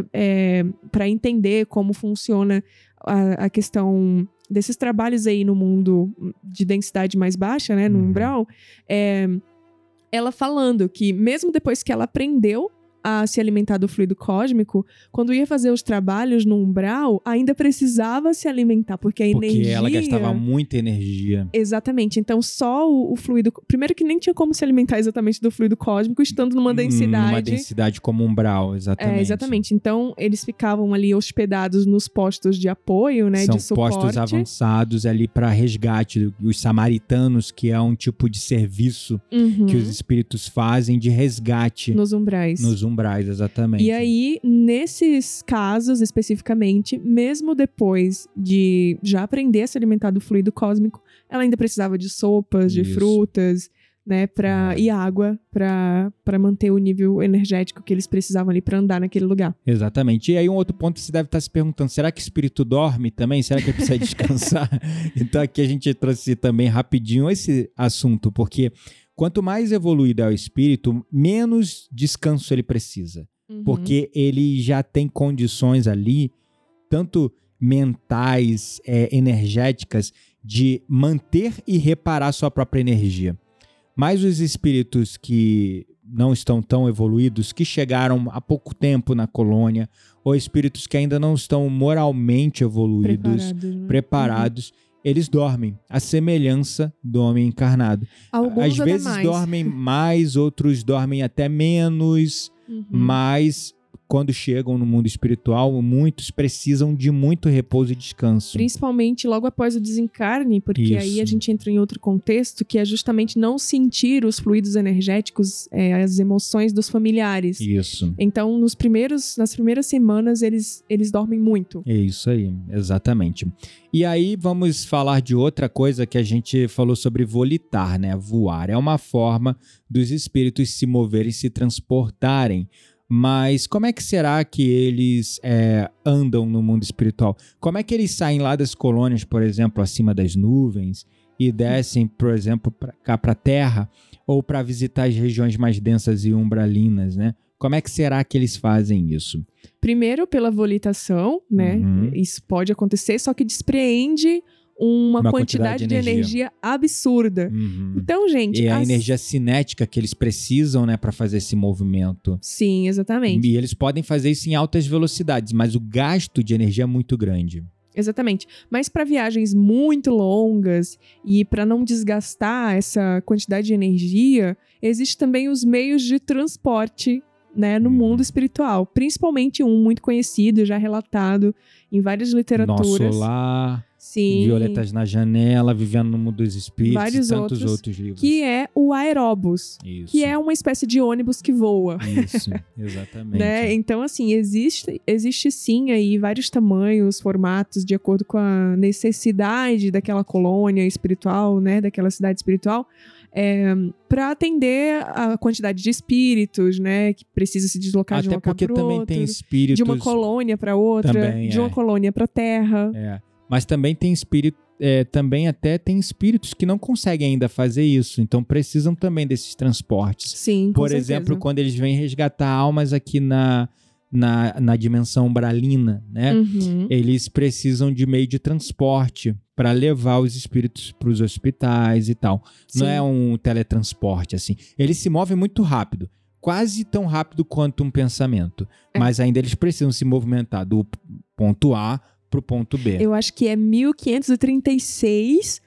para entender como funciona a, a questão desses trabalhos aí no mundo de densidade mais baixa, né, no Uhum. umbral, é, ela falando que mesmo depois que ela aprendeu a se alimentar do fluido cósmico, quando ia fazer os trabalhos no umbral, ainda precisava se alimentar, porque a porque energia... ela gastava muita energia. Exatamente. Então, só o, o fluido. Primeiro que nem tinha como se alimentar exatamente do fluido cósmico, estando numa densidade. Numa densidade como umbral, exatamente. É, exatamente. Então, eles ficavam ali hospedados nos postos de apoio, né? São de suporte. postos avançados ali para resgate. Os samaritanos, que é um tipo de serviço Uhum. que os espíritos fazem de resgate Nos umbrais. nos umbrais, exatamente. E aí, nesses casos especificamente, mesmo depois de já aprender a se alimentar do fluido cósmico, ela ainda precisava de sopas, de Isso. frutas, né, pra, É. e água para manter o nível energético que eles precisavam ali para andar naquele lugar. Exatamente. E aí um outro ponto que você deve estar se perguntando, será que o espírito dorme também? Será que ele precisa descansar? então aqui a gente trouxe também rapidinho esse assunto, porque quanto mais evoluído é o espírito, menos descanso ele precisa. Uhum. porque ele já tem condições ali, tanto mentais, é, energéticas, de manter e reparar sua própria energia. Mas os espíritos que não estão tão evoluídos, que chegaram há pouco tempo na colônia, ou espíritos que ainda não estão moralmente evoluídos, preparados. né? preparados, eles dormem, a semelhança do homem encarnado. Alguns Às vezes mais. dormem mais, outros dormem até menos, Uhum. mas quando chegam no mundo espiritual, muitos precisam de muito repouso e descanso. Principalmente logo após o desencarne, porque aí a Isso. gente entra em outro contexto, que é justamente não sentir os fluidos energéticos, é, as emoções dos familiares. Isso. Então, nos primeiros, nas primeiras semanas, eles, eles dormem muito. É isso aí, exatamente. E aí vamos falar de outra coisa que a gente falou sobre volitar, né? Voar. É uma forma dos espíritos se moverem, se transportarem. Mas como é que será que eles é, andam no mundo espiritual? Como é que eles saem lá das colônias, por exemplo, acima das nuvens e descem, por exemplo, pra cá para a Terra ou para visitar as regiões mais densas e umbralinas, né? Como é que será que eles fazem isso? Primeiro, pela volitação, né? Uhum. Isso pode acontecer, só que despreende uma, Uma quantidade, quantidade de de energia, absurda. Uhum. Então, gente. E a as- energia cinética que eles precisam, né, para fazer esse movimento. Sim, exatamente. E eles podem fazer isso em altas velocidades, mas o gasto de energia é muito grande. Exatamente. Mas para viagens muito longas e para não desgastar essa quantidade de energia, existe também os meios de transporte, né, no Uhum. mundo espiritual. Principalmente um muito conhecido, já relatado em várias literaturas. Nosso Lar, Sim. Violetas na Janela, Vivendo no Mundo dos Espíritos Vários e tantos outros outros livros. Que é o aerobus, Isso. que é uma espécie de ônibus que voa. Isso, exatamente. Né? Então, assim, existe, existe sim aí vários tamanhos, formatos, de acordo com a necessidade daquela colônia espiritual, né? Daquela cidade espiritual, para atender a quantidade de espíritos, né? Que precisa se deslocar de um Até porque para também outro. tem espíritos... De uma colônia para outra, Também, de uma é. colônia para terra. É. Mas também tem espírito, é, também até tem espíritos que não conseguem ainda fazer isso, então precisam também desses transportes. Sim, Por certeza. exemplo, quando eles vêm resgatar almas aqui na, na, na dimensão bralina, né? Uhum. Eles precisam de meio de transporte para levar os espíritos para os hospitais e tal. Não Sim. é um teletransporte assim. Eles se movem muito rápido, quase tão rápido quanto um pensamento. É. Mas ainda eles precisam se movimentar do ponto A pro ponto B. Eu acho que é 1536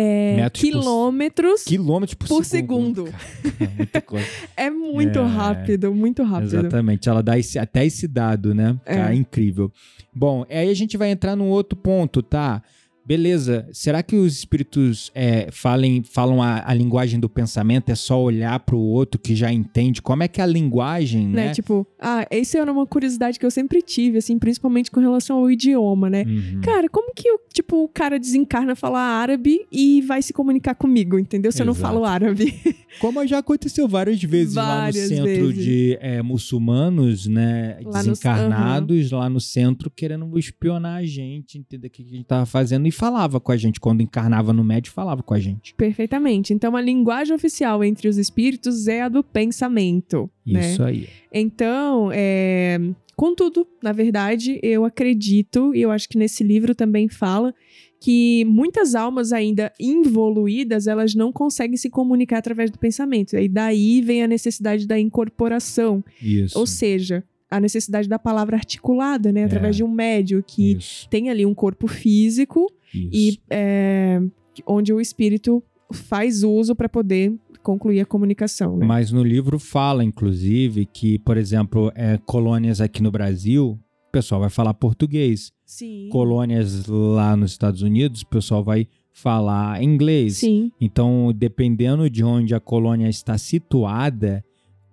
é, Metros por- quilômetros. Quilômetros por, Por segundo. segundo. É muita coisa. É muito É. rápido, muito rápido. Exatamente, ela dá esse- até esse dado, né? É. Cara, incrível. Bom, aí a gente vai entrar num outro ponto, tá? Beleza, será que os espíritos é, falem, falam a, a linguagem do pensamento? É só olhar pro outro que já entende? Como é que é a linguagem, Né? né? Tipo, ah, essa era uma curiosidade que eu sempre tive, assim, principalmente com relação ao idioma, né? Uhum. Cara, como que o, tipo, o cara desencarna falar árabe e vai se comunicar comigo, entendeu? Se eu não Exato. falo árabe. Como já aconteceu várias vezes lá no Várias centro vezes. de é, muçulmanos, né? Lá no- desencarnados lá no centro, querendo espionar a gente, entender o que a gente tava fazendo e falava com a gente. Quando encarnava no médio, falava com a gente. Perfeitamente. Então, a linguagem oficial entre os espíritos é a do pensamento, né? Isso aí. Então, é... contudo, na verdade, eu acredito, e eu acho que nesse livro também fala, que muitas almas ainda involuídas, elas não conseguem se comunicar através do pensamento. E daí vem a necessidade da incorporação, Isso. ou seja, a necessidade da palavra articulada, né? Através É. de um médio que Isso. tem ali um corpo físico Isso. e é, onde o espírito faz uso para poder concluir a comunicação, né? Mas no livro fala, inclusive, que, por exemplo, é, colônias aqui no Brasil, o pessoal vai falar português. Sim. Colônias lá nos Estados Unidos, o pessoal vai falar inglês. Sim. Então, dependendo de onde a colônia está situada,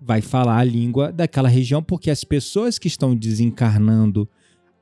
vai falar a língua daquela região, porque as pessoas que estão desencarnando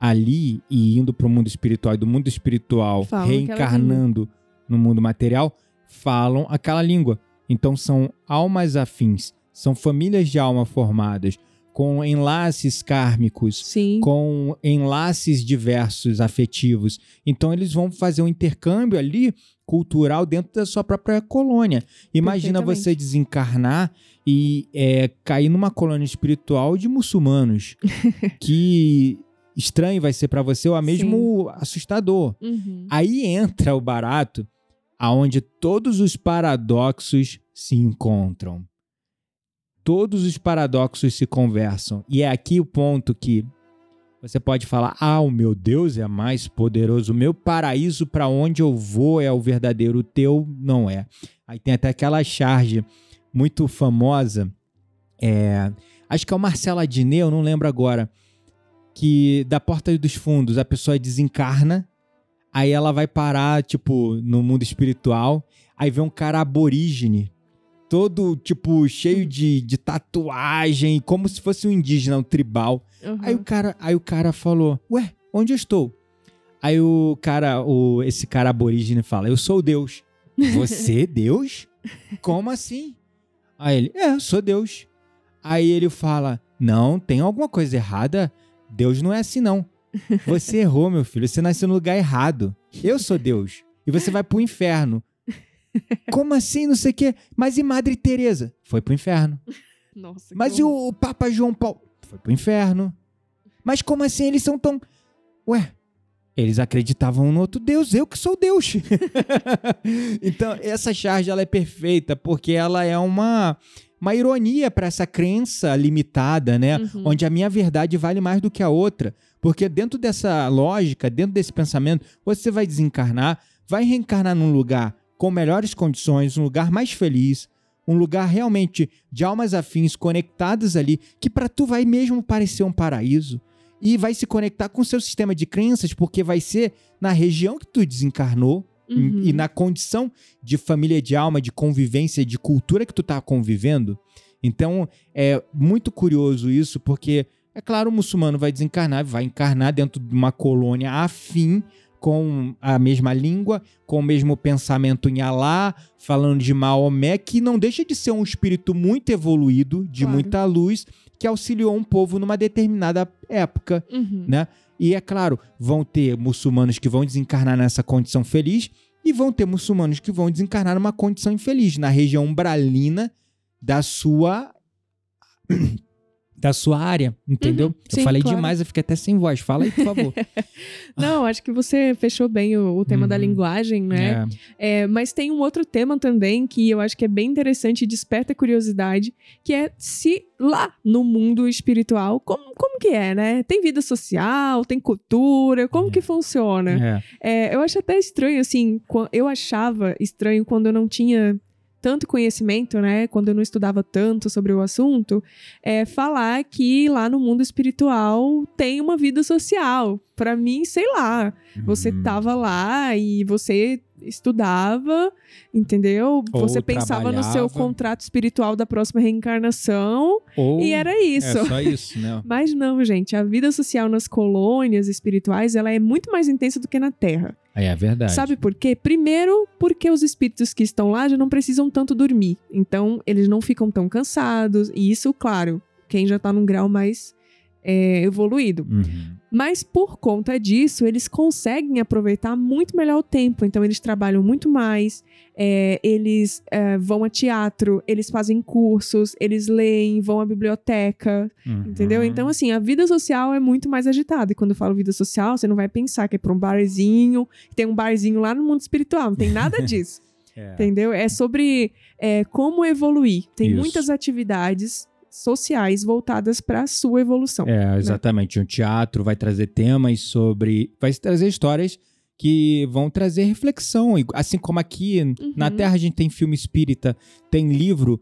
ali e indo para o mundo espiritual e do mundo espiritual Falam reencarnando no mundo material, falam aquela língua. Então, são almas afins, são famílias de alma formadas, com enlaces kármicos, Sim. com enlaces diversos afetivos. Então eles vão fazer um intercâmbio ali cultural dentro da sua própria colônia. Imagina você desencarnar e é, cair numa colônia espiritual de muçulmanos. que estranho vai ser para você ou mesmo assustador. Uhum. Aí entra o barato aonde todos os paradoxos se encontram. Todos os paradoxos se conversam. E é aqui o ponto que você pode falar: "Ah, o meu Deus é mais poderoso, o meu paraíso para onde eu vou é o verdadeiro, o teu não é". Aí tem até aquela charge muito famosa, é, acho que é o Marcelo Adnet, eu não lembro agora, que da porta dos fundos a pessoa desencarna Aí ela vai parar, tipo, no mundo espiritual. Aí vê um cara aborígene, todo, tipo, cheio de, de tatuagem, como se fosse um indígena, um tribal. Uhum. Aí o cara, aí o cara falou: Ué, onde eu estou? Aí o cara, o, esse cara aborígene fala: Eu sou Deus. Você, Deus? Como assim? Aí ele: É, eu sou Deus. Aí ele fala: Não, tem alguma coisa errada? Deus não é assim, não. Você errou, meu filho. Você nasceu no lugar errado. Eu sou Deus. E você vai pro inferno. Como assim? Não sei o quê. Mas e Madre Teresa? Foi pro inferno. Nossa, Mas e horror. o Papa João Paulo? Foi pro inferno. Mas como assim eles são tão. Ué, eles acreditavam no outro Deus, eu que sou Deus. então, essa charge ela é perfeita porque ela é uma, uma ironia para essa crença limitada, né? Uhum. Onde a minha verdade vale mais do que a outra. Porque dentro dessa lógica, dentro desse pensamento, você vai desencarnar, vai reencarnar num lugar com melhores condições, um lugar mais feliz, um lugar realmente de almas afins conectadas ali, que para tu vai mesmo parecer um paraíso. E vai se conectar com o seu sistema de crenças, porque vai ser na região que tu desencarnou Uhum. e na condição de família de alma, de convivência, de cultura que tu tá convivendo. Então, é muito curioso isso, porque, é claro, o muçulmano vai desencarnar, vai encarnar dentro de uma colônia afim, com a mesma língua, com o mesmo pensamento em Alá, falando de Maomé, que não deixa de ser um espírito muito evoluído, de Claro. muita luz, que auxiliou um povo numa determinada época, Uhum. né? E é claro, vão ter muçulmanos que vão desencarnar nessa condição feliz e vão ter muçulmanos que vão desencarnar numa condição infeliz, na região umbralina da sua da sua área, entendeu? Uhum, eu sim, falei claro. demais, eu fiquei até sem voz. Fala aí, por favor. Não, acho que você fechou bem o, o tema da Uhum. linguagem, né? É. É, mas tem um outro tema também que eu acho que é bem interessante e desperta curiosidade, que é se lá no mundo espiritual, como, como que é, né? Tem vida social, tem cultura, como É. que funciona? É. É, eu acho até estranho, assim, eu achava estranho quando eu não tinha tanto conhecimento, né? Quando eu não estudava tanto sobre o assunto, é falar que lá no mundo espiritual tem uma vida social. Pra mim, sei lá, você Hum. tava lá e você estudava, entendeu? Ou você pensava no seu contrato espiritual da próxima reencarnação Ou e era isso. É só isso, né? Mas não, gente, a vida social nas colônias espirituais, ela é muito mais intensa do que na Terra. É, é verdade. Sabe por quê? Primeiro, porque os espíritos que estão lá já não precisam tanto dormir. Então, eles não ficam tão cansados. E isso, claro, quem já tá num grau mais é, evoluído. Uhum. Mas por conta disso, eles conseguem aproveitar muito melhor o tempo. Então, eles trabalham muito mais, é, eles é, vão a teatro, eles fazem cursos, eles leem, vão à biblioteca, Uhum. entendeu? Então, assim, a vida social é muito mais agitada. E quando eu falo vida social, você não vai pensar que é pra um barzinho, que tem um barzinho lá no mundo espiritual. Não tem nada disso. É. Entendeu? É sobre é, como evoluir. Tem Isso. muitas atividades sociais voltadas para a sua evolução. É, exatamente. Um teatro vai trazer temas sobre. Vai trazer histórias que vão trazer reflexão. Assim como aqui na Uhum. Terra a gente tem filme espírita, tem livro.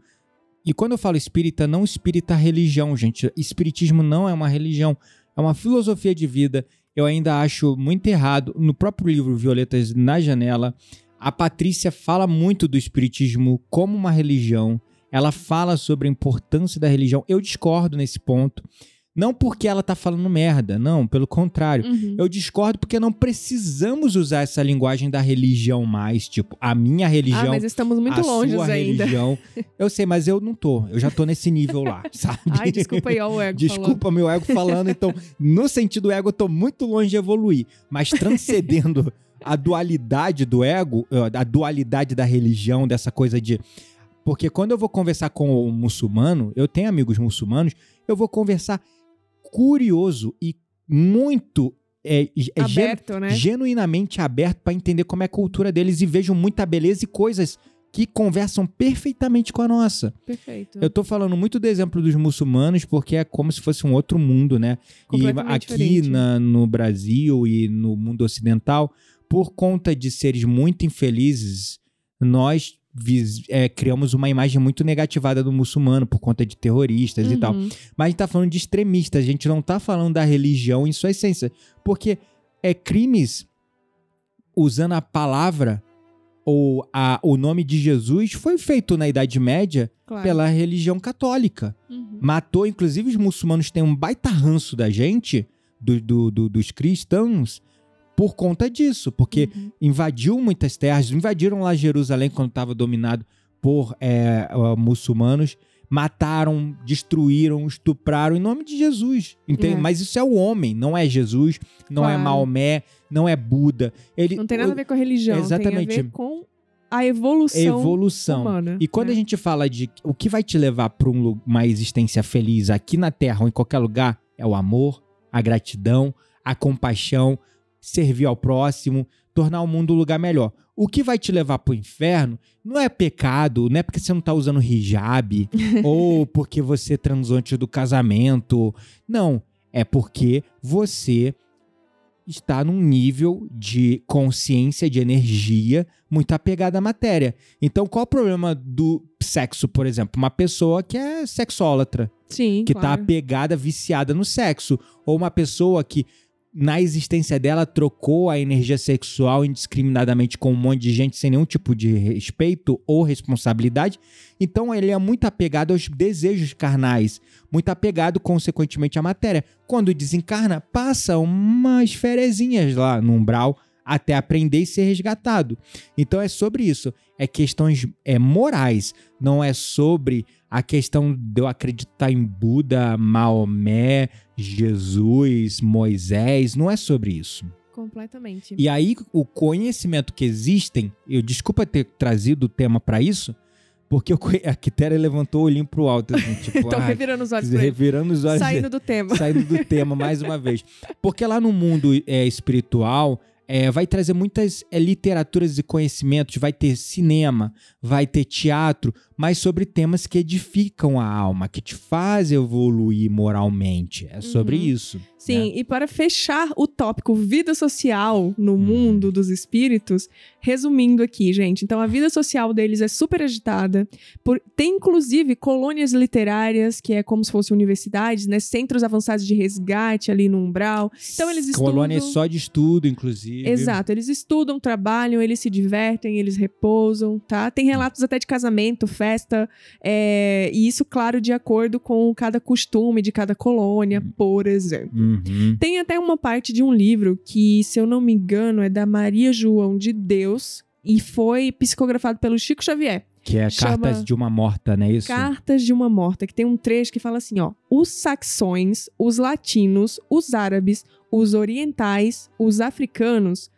E quando eu falo espírita, não espírita religião, gente. Espiritismo não é uma religião, é uma filosofia de vida. Eu ainda acho muito errado. No próprio livro Violetas na Janela, a Patrícia fala muito do espiritismo como uma religião. Ela fala sobre a importância da religião. Eu discordo nesse ponto. Não porque ela tá falando merda, não, pelo contrário. Uhum. Eu discordo porque não precisamos usar essa linguagem da religião mais. Tipo, a minha religião Ah, mas estamos muito a longe sua ainda. religião. Eu sei, mas eu não tô. Eu já tô nesse nível lá, sabe? Ai, desculpa aí, ó, o ego falando. Desculpa meu ego falando. Então, no sentido ego, eu tô muito longe de evoluir. Mas transcendendo a dualidade do ego, a dualidade da religião, dessa coisa de. Porque quando eu vou conversar com o muçulmano, eu tenho amigos muçulmanos, eu vou conversar curioso e muito. É, é genu- Aberto, né? genuinamente aberto para entender como é a cultura deles e vejo muita beleza e coisas que conversam perfeitamente com a nossa. Perfeito. Eu tô falando muito do exemplo dos muçulmanos porque é como se fosse um outro mundo, né? E aqui na- no Brasil e no mundo ocidental, por conta de seres muito infelizes, nós é, criamos uma imagem muito negativada do muçulmano por conta de terroristas e tal. Uhum. Mas a gente tá falando de extremistas, a gente não tá falando da religião em sua essência. Porque é crimes usando a palavra ou a, o nome de Jesus foi feito na Idade Média Claro. pela religião católica. Uhum. Matou, inclusive, os muçulmanos têm um baita ranço da gente, do- do- do- dos cristãos, por conta disso. Porque Uhum. invadiu muitas terras, invadiram lá Jerusalém quando estava dominado por é, muçulmanos, mataram, destruíram, estupraram em nome de Jesus. Entende? É. Mas isso é o homem, não é Jesus, não é Claro. Maomé, não é Buda. Ele, Não tem nada a ver com a religião, tem Exatamente. a ver com a evolução, evolução. humana. E quando né? a gente fala de o que vai te levar para um uma existência feliz aqui na Terra ou em qualquer lugar, é o amor, a gratidão, a compaixão, servir ao próximo, tornar o mundo um lugar melhor. O que vai te levar para o inferno não é pecado, não é porque você não está usando hijab ou porque você transou antes do casamento. Não, é porque você está num nível de consciência, de energia muito apegada à matéria. Então, qual o problema do sexo, por exemplo? Uma pessoa que é sexólatra, Sim, que tá claro. apegada, viciada no sexo, ou uma pessoa que na existência dela trocou a energia sexual indiscriminadamente com um monte de gente sem nenhum tipo de respeito ou responsabilidade. Então ele é muito apegado aos desejos carnais, muito apegado consequentemente à matéria. Quando desencarna, passa umas ferezinhas lá no umbral, até aprender e ser resgatado. Então é sobre isso. É questões é, morais, não é sobre a questão de eu acreditar em Buda, Maomé, Jesus, Moisés, não é sobre isso. Completamente. E aí, o conhecimento que existem, eu desculpa ter trazido o tema para isso, porque a Quitéria levantou o olhinho pro alto, assim, tipo, Estão ah, revirando os olhos. revirando os olhos. Saindo do tema. Saindo do tema mais uma vez. Porque lá no mundo é, espiritual, é, vai trazer muitas é, literaturas e conhecimentos, vai ter cinema, vai ter teatro, mas sobre temas que edificam a alma, que te fazem evoluir moralmente. É sobre Uhum. isso. Sim, né? e para fechar o tópico vida social no mundo dos espíritos, resumindo aqui, gente. Então, a vida social deles é super agitada. por- tem, inclusive, colônias literárias, que é como se fossem universidades, né? Centros avançados de resgate ali no umbral. Então, eles estudam... Colônia só de estudo, inclusive. Exato, eles estudam, trabalham, eles se divertem, eles repousam, tá? Tem relatos até de casamento, festa, é, e isso, claro, de acordo com cada costume de cada colônia, por exemplo. Uhum. Tem até uma parte de um livro que, se eu não me engano, é da Maria João de Deus e foi psicografado pelo Chico Xavier. Que é Chama- Cartas de uma Morta, não é isso? Cartas de uma Morta, que tem um trecho que fala assim, ó: os saxões, os latinos, os árabes, os orientais, os africanos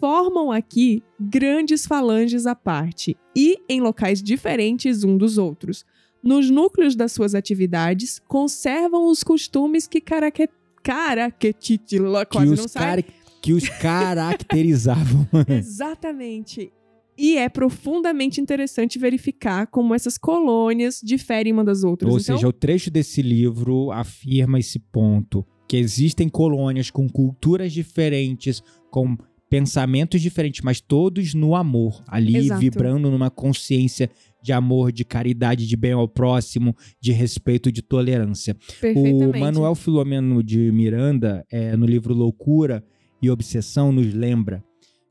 formam aqui grandes falanges à parte e em locais diferentes um dos outros. Nos núcleos das suas atividades, conservam os costumes que caraque... caraquetitila, que quase os, não sai. cara- que os caracterizavam. Exatamente. E é profundamente interessante verificar como essas colônias diferem uma das outras. Ou então, seja, o trecho desse livro afirma esse ponto: que existem colônias com culturas diferentes, com pensamentos diferentes, mas todos no amor, ali Exato. vibrando numa consciência de amor, de caridade, de bem ao próximo, de respeito, de tolerância. O Manuel Filomeno de Miranda, é, no livro Loucura e Obsessão, nos lembra: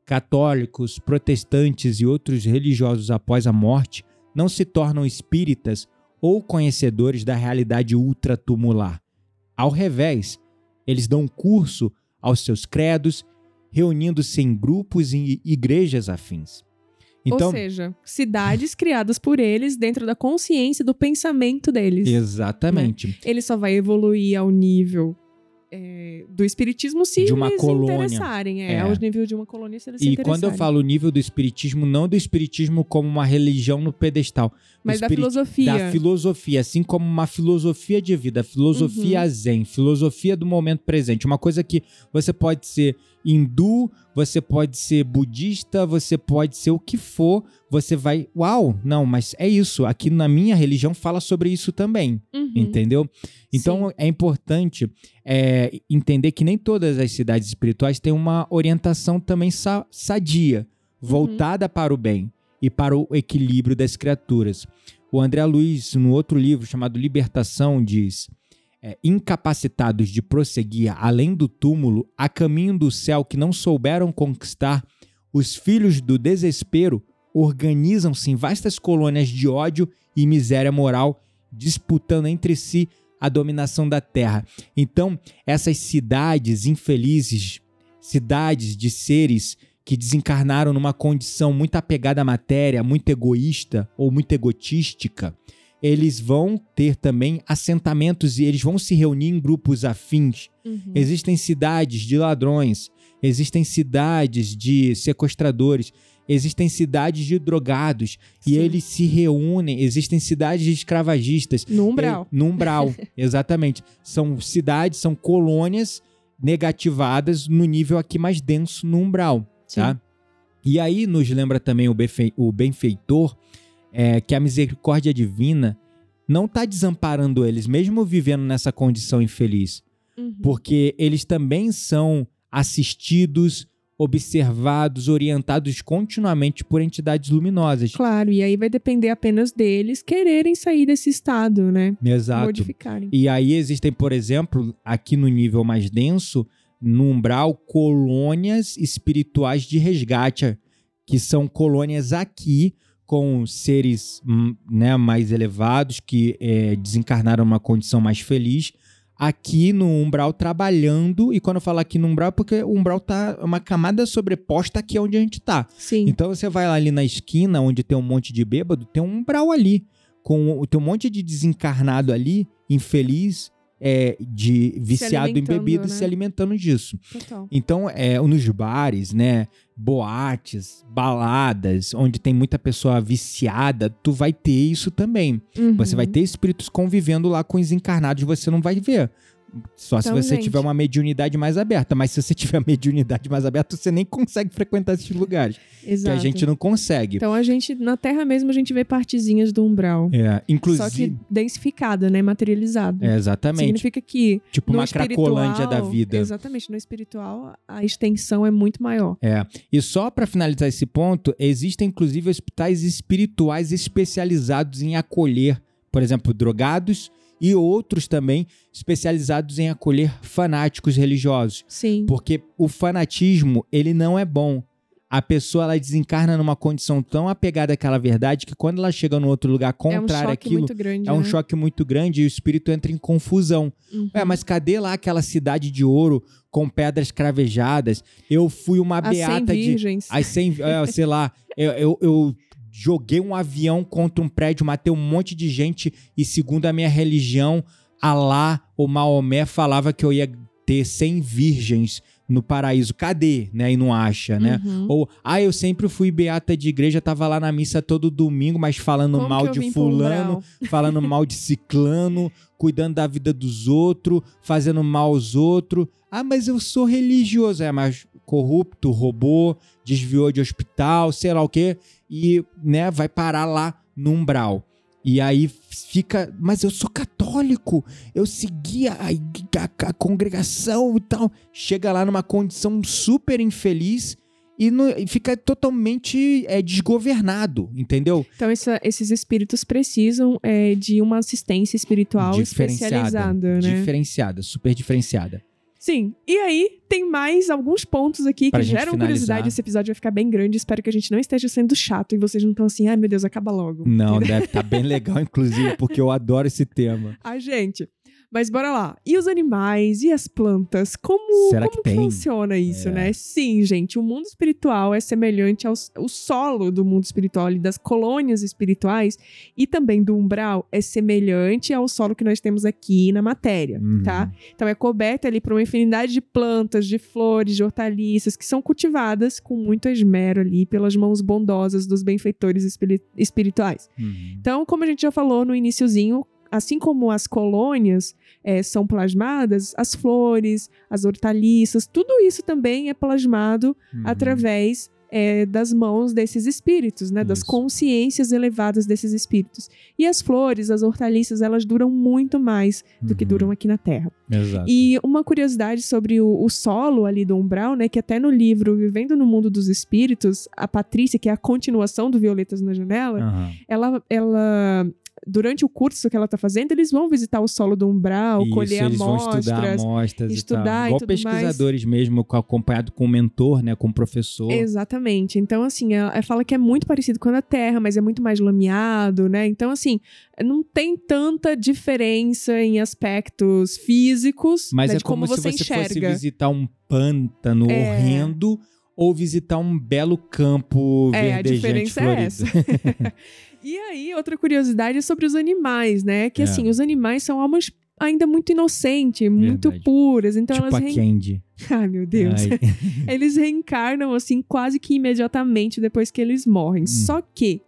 católicos, protestantes e outros religiosos após a morte não se tornam espíritas ou conhecedores da realidade ultratumular. Ao revés, eles dão curso aos seus credos, reunindo-se em grupos e igrejas afins. Então, Ou seja, cidades criadas por eles dentro da consciência do pensamento deles. exatamente. Ele só vai evoluir ao nível é, do espiritismo se De uma eles colônia. interessarem. É, É. ao nível de uma colônia se eles se E interessarem. quando eu falo nível do espiritismo, não do espiritismo como uma religião no pedestal, Mas da filosofia. da filosofia, assim como uma filosofia de vida, filosofia Uhum. zen, filosofia do momento presente. Uma coisa que você pode ser hindu, você pode ser budista, você pode ser o que for, você vai, uau, não, mas é isso, aqui na minha religião fala sobre isso também, Uhum. entendeu? Então é importante é, entender que nem todas as cidades espirituais têm uma orientação também sa- sadia, voltada para o bem e para o equilíbrio das criaturas. O André Luiz, no outro livro chamado Libertação, diz: é, incapacitados de prosseguir além do túmulo, a caminho do céu que não souberam conquistar, os filhos do desespero organizam-se em vastas colônias de ódio e miséria moral, disputando entre si a dominação da terra. Então, essas cidades infelizes, cidades de seres que desencarnaram numa condição muito apegada à matéria, muito egoísta ou muito egotística, eles vão ter também assentamentos e eles vão se reunir em grupos afins. Uhum. Existem cidades de ladrões, existem cidades de sequestradores, existem cidades de drogados e Sim. eles se reúnem. Existem cidades de escravagistas. No umbral. É, no umbral, exatamente. São cidades, são colônias negativadas no nível aqui mais denso no umbral, tá? E aí nos lembra também o, benfei- o benfeitor é, que a misericórdia divina não está desamparando eles, mesmo vivendo nessa condição infeliz, Uhum. porque eles também são assistidos, observados, orientados continuamente por entidades luminosas. Claro, e aí vai depender apenas deles quererem sair desse estado, né? Exato. Modificarem. E aí existem, por exemplo, aqui no nível mais denso, no umbral, colônias espirituais de resgate, que são colônias aqui com seres hum, né, mais elevados que é, desencarnaram uma condição mais feliz, aqui no umbral trabalhando. E quando eu falo aqui no umbral, é porque o umbral tá uma camada sobreposta aqui onde a gente tá. Sim. Então você vai lá ali na esquina, onde tem um monte de bêbado, tem um umbral ali. Com, tem um monte de desencarnado ali, infeliz, é, de viciado em bebida e né? se alimentando disso. Total. Então, é, nos bares, né? Boates, baladas, onde tem muita pessoa viciada, tu vai ter isso também. Uhum. Você vai ter espíritos convivendo lá com os encarnados, você não vai ver. Só Então, se você gente. tiver uma mediunidade mais aberta. Mas se você tiver a mediunidade mais aberta, você nem consegue frequentar esses lugares. Exato. Que a gente não consegue. Então a gente, na Terra mesmo, a gente vê partezinhas do umbral. é, inclusive. Só que densificada, né? Materializada. É, exatamente. Significa que Tipo uma cracolândia da vida. Exatamente. No espiritual, a extensão é muito maior. É. E só para finalizar esse ponto, existem inclusive hospitais espirituais especializados em acolher, por exemplo, drogados e outros também especializados em acolher fanáticos religiosos, Sim. porque o fanatismo, ele não é bom. A pessoa ela desencarna numa condição tão apegada àquela verdade que quando ela chega num outro lugar é um contrário choque àquilo, muito grande. é um né? choque muito grande e o espírito entra em confusão. Uhum. É, mas cadê lá aquela cidade de ouro com pedras cravejadas? Eu fui uma As 100 beata de. virgens. As 100, é, sei lá, eu, eu, eu joguei um avião contra um prédio, matei um monte de gente e, segundo a minha religião, Alá, o Maomé, falava que eu ia ter 100 virgens no paraíso. Cadê? Né? E não acha, né? Uhum. Ou, ah, eu sempre fui beata de igreja, tava lá na missa todo domingo, mas falando Como mal de fulano, falando mal de ciclano, cuidando da vida dos outros, fazendo mal aos outros. Ah, mas eu sou religioso. É, mas corrupto, roubou, desviou de hospital, sei lá o quê, e, né, vai parar lá no umbral. E aí fica, mas eu sou católico, eu seguia a, a- a congregação e tal. Chega lá numa condição super infeliz e, no- e fica totalmente é, desgovernado, entendeu? Então, essa- esses espíritos precisam é, de uma assistência espiritual especializada, né? Diferenciada, super diferenciada. Sim. E aí, tem mais alguns pontos aqui Pra que geram finalizar. curiosidade. Esse episódio vai ficar bem grande. Espero que a gente não esteja sendo chato e vocês não estão assim, ai meu Deus, acaba logo. Não, deve estar bem legal, inclusive, porque eu adoro esse tema. A gente. Mas bora lá. E os animais e as plantas? Como, Será como que funciona isso, É. né? Sim, gente. O mundo espiritual é semelhante ao o solo do mundo espiritual e das colônias espirituais e também do umbral é semelhante ao solo que nós temos aqui na matéria, Uhum. tá? Então é coberto ali por uma infinidade de plantas, de flores, de hortaliças que são cultivadas com muito esmero ali pelas mãos bondosas dos benfeitores espiri- espirituais. Uhum. Então, como a gente já falou no iniciozinho, assim como as colônias eh, são plasmadas, as flores, as hortaliças, tudo isso também é plasmado Uhum. através eh, das mãos desses espíritos, né? Das Isso. consciências elevadas desses espíritos. E as flores, as hortaliças, elas duram muito mais do que Uhum. duram aqui na Terra. Exato. E uma curiosidade sobre o, o solo ali do umbral, né? Que até no livro Vivendo no Mundo dos Espíritos, a Patrícia, que é a continuação do Violetas na Janela, Aham. ela, ela durante o curso que ela tá fazendo, eles vão visitar o solo do umbral, Isso, colher eles vão estudar amostras. amostras estudar e tal. e Igual tudo pesquisadores mesmo, co- acompanhado com o mentor, né, com o professor. Exatamente. Então, assim, ela, fala que é muito parecido com a da Terra, mas é muito mais lameado, né? Então, assim, não tem tanta diferença em aspectos físicos Mas né, é de como, como, se você você fosse visitar um pântano É. horrendo ou visitar um belo campo É, a verdejante diferença é florido. essa. e aí, outra curiosidade é sobre os animais, né? Que É. assim, os animais são almas ainda muito inocentes, muito Verdade. puras. Então tipo elas. Candy. Ai, meu Deus. Ai. eles reencarnam assim quase que imediatamente depois que eles morrem. Só que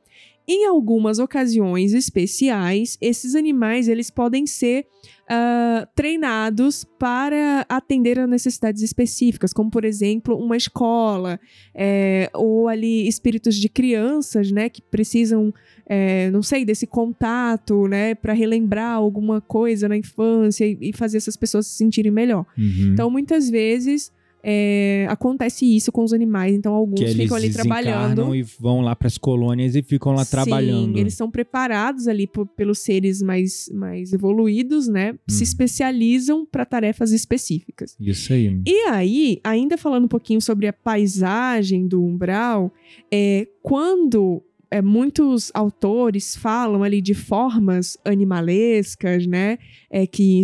em algumas ocasiões especiais, esses animais eles podem ser ah, treinados para atender a necessidades específicas, como por exemplo uma escola é, ou ali espíritos de crianças, né, que precisam, é, não sei, desse contato, né, para relembrar alguma coisa na infância e, e fazer essas pessoas se sentirem melhor. Uhum. Então, muitas vezes é, acontece isso com os animais. Então, alguns que ficam ali trabalhando. e vão lá para as colônias e ficam lá Sim, trabalhando. eles são preparados ali por- pelos seres mais, mais evoluídos, né? Se Uhum. especializam para tarefas específicas. Isso aí. E aí, ainda falando um pouquinho sobre a paisagem do umbral, é, quando é, muitos autores falam ali de formas animalescas, né? É, que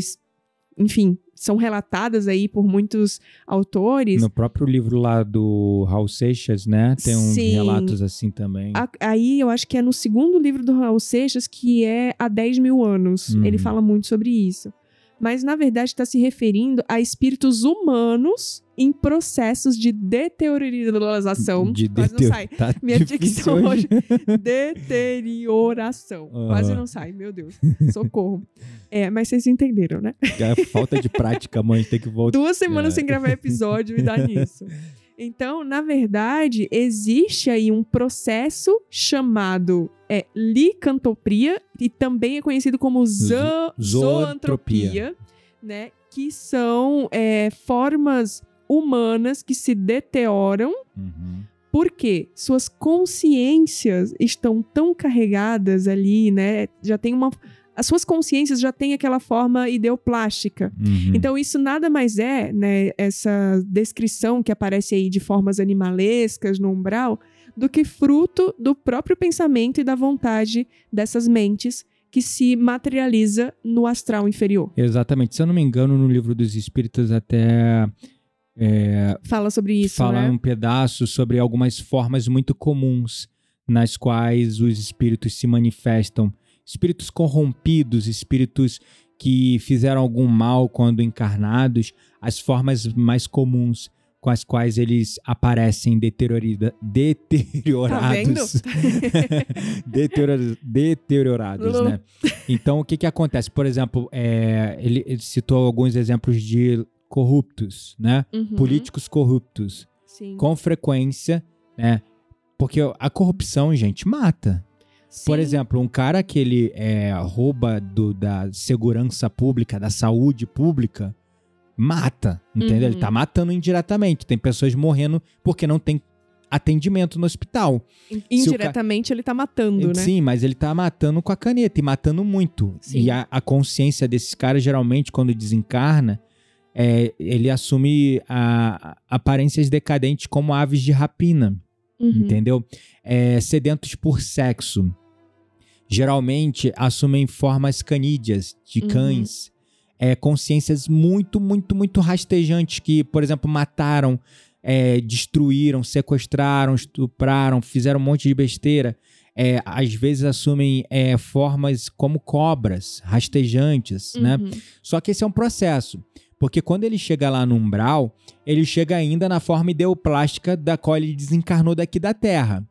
enfim, são relatadas aí por muitos autores. No próprio livro lá do Raul Seixas, né? Tem uns Sim. relatos assim também. A- Aí eu acho que é no segundo livro do Raul Seixas, que é Há 10 mil anos. Uhum. Ele fala muito sobre isso. Mas, na verdade, está se referindo a espíritos humanos em processos de deteriorização. de Quase não sai. Tá Minha dicção hoje. hoje. Deterioração. Aham. Quase não sai, meu Deus. Socorro. É, mas vocês entenderam, né? É falta de prática, mãe, tem que voltar. Duas semanas É. sem gravar episódio e dá nisso. Então, na verdade, existe aí um processo chamado é, licantropia e também é conhecido como zo zoantropia. zoantropia, né? Que são é, formas humanas que se deterioram Uhum. porque suas consciências estão tão carregadas ali, né? Já tem uma. As suas consciências já têm aquela forma ideoplástica. Uhum. Então, isso nada mais é, né, essa descrição que aparece aí de formas animalescas no umbral, do que fruto do próprio pensamento e da vontade dessas mentes que se materializa no astral inferior. Exatamente. Se eu não me engano, no livro dos Espíritas até é, Fala sobre isso, fala né? um pedaço sobre algumas formas muito comuns nas quais os espíritos se manifestam. Espíritos corrompidos, espíritos que fizeram algum mal quando encarnados, as formas mais comuns com as quais eles aparecem deteriorida- deteriorados. Deteriora- deteriorados, né? Então, o que que acontece? Por exemplo, é, ele, ele citou alguns exemplos de corruptos, né? Uhum, Políticos corruptos. sim. Com frequência, né? Porque a corrupção, gente, mata. Por exemplo, um cara que ele é, rouba do, da segurança pública, da saúde pública, mata, entendeu? Uhum. Ele tá matando indiretamente. Tem pessoas morrendo porque não tem atendimento no hospital. Indiretamente ele tá matando, né? Sim, mas ele tá matando com a caneta e matando muito. Sim. E a, a consciência desses caras, geralmente, quando desencarna, é, ele assume a, a- aparências decadentes como aves de rapina, Uhum. entendeu? É, sedentos por sexo. Geralmente assumem formas canídeas, de Uhum. cães. É, consciências muito, muito, muito rastejantes que, por exemplo, mataram, é, destruíram, sequestraram, estupraram, fizeram um monte de besteira. É, às vezes assumem é, formas como cobras, rastejantes, né? Uhum. Só que esse é um processo. Porque quando ele chega lá no umbral, ele chega ainda na forma ideoplástica da qual ele desencarnou daqui da Terra.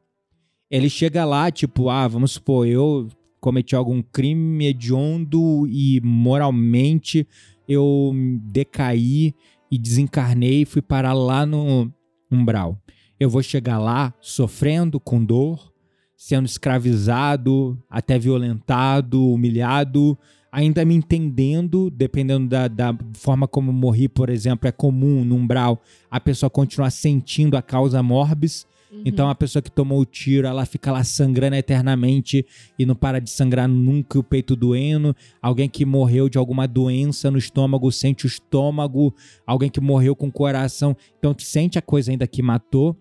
Ele chega lá, tipo, ah, vamos supor, eu cometi algum crime hediondo e moralmente eu decaí e desencarnei e fui parar lá no umbral. Eu vou chegar lá sofrendo com dor, sendo escravizado, até violentado, humilhado, ainda me entendendo, dependendo da, da forma como morri, por exemplo, é comum no umbral a pessoa continuar sentindo a causa morbis. Uhum. Então a pessoa que tomou o tiro, ela fica lá sangrando eternamente e não para de sangrar nunca, o peito doendo. Alguém que morreu de alguma doença no estômago sente o estômago. Alguém que morreu com o coração, então tu sente a coisa ainda que matou.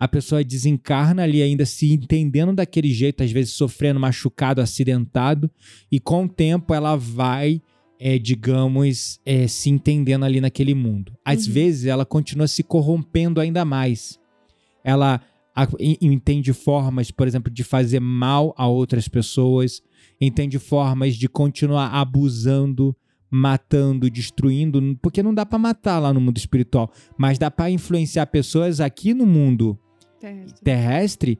A pessoa desencarna ali ainda se entendendo daquele jeito, às vezes sofrendo machucado, acidentado, e com o tempo ela vai, é, digamos, é, se entendendo ali naquele mundo. Às Uhum. vezes ela continua se corrompendo ainda mais. Ela a- en- entende formas, por exemplo, de fazer mal a outras pessoas, entende formas de continuar abusando, matando, destruindo, porque não dá pra matar lá no mundo espiritual, mas dá pra influenciar pessoas aqui no mundo Terrestre. terrestre,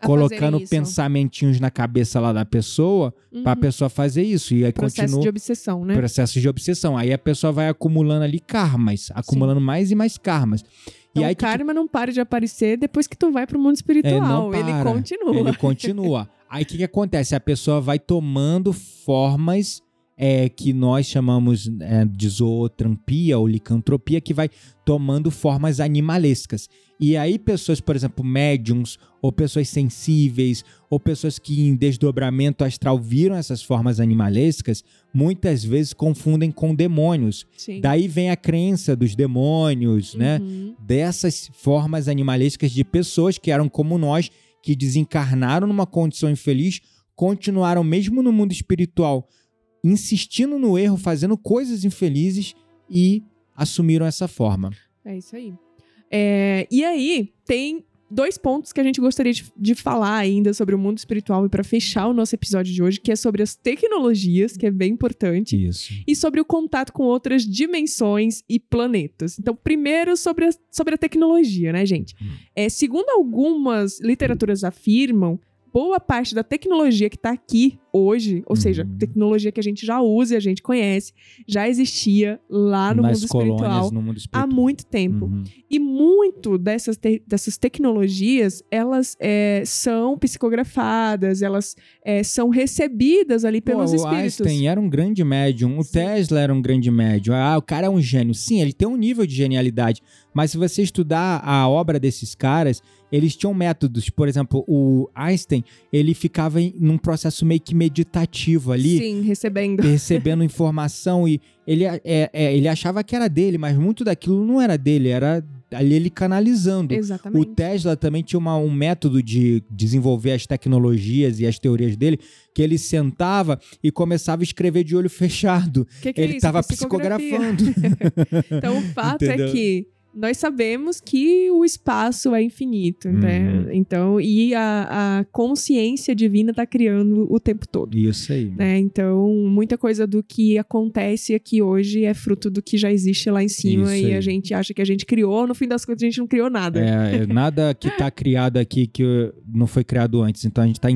A colocando pensamentinhos na cabeça lá da pessoa, Uhum. pessoa fazer isso e aí Processo continua de obsessão, né? processo de obsessão. Aí a pessoa vai acumulando ali karmas, acumulando mais e mais karmas. Então, e aí o karma não para de aparecer depois que tu vai pro mundo É, espiritual. não Ele para. continua. Ele continua. Aí o que, que acontece? A pessoa vai tomando formas é, que nós chamamos é, de zootrampia ou licantropia, que vai tomando formas animalescas. E aí pessoas, por exemplo, médiums, ou pessoas sensíveis, ou pessoas que em desdobramento astral viram essas formas animalescas, muitas vezes confundem com demônios. Sim. Daí vem a crença dos demônios, né? Uhum. dessas formas animalescas de pessoas que eram como nós, que desencarnaram numa condição infeliz, continuaram mesmo no mundo espiritual insistindo no erro, fazendo coisas infelizes e assumiram essa forma. É isso aí. É, e aí, tem dois pontos que a gente gostaria de, de falar ainda sobre o mundo espiritual e para fechar o nosso episódio de hoje, que é sobre as tecnologias, que é bem importante, Isso. e sobre o contato com outras dimensões e planetas. Então, primeiro sobre a, sobre a tecnologia, né, gente? Hum. É, segundo algumas literaturas afirmam, boa parte da tecnologia que está aqui hoje, ou seja, Uhum. tecnologia que a gente já usa e a gente conhece, já existia lá no mundo espiritual no mundo há espiritual. muito tempo. Uhum. E muito dessas, te- dessas tecnologias, elas é, são psicografadas, elas é, são recebidas ali pelos Pô, o espíritos. Einstein era um grande médium, o Sim. Tesla era um grande médium. Ah, o cara é um gênio. Sim, ele tem um nível de genialidade. Mas se você estudar a obra desses caras, eles tinham métodos. Por exemplo, o Einstein, ele ficava em, num processo meio que meditativo ali. Sim, recebendo. Recebendo informação e ele, é, é, ele achava que era dele, mas muito daquilo não era dele, era ali ele canalizando. O Exatamente. Tesla também tinha uma- um método de desenvolver as tecnologias e as teorias dele, que ele sentava e começava a escrever de olho fechado. Que que é ele estava psicografando. Então, o fato Entendeu? é que nós sabemos que o espaço é infinito, né? Uhum. Então, e a, a consciência divina está criando o tempo todo. Isso aí. Né? Então, muita coisa do que acontece aqui hoje é fruto do que já existe lá em cima Isso e aí. a gente acha que a gente criou, no fim das contas a gente não criou nada. É, é nada que está criado aqui que não foi criado antes. Então a gente está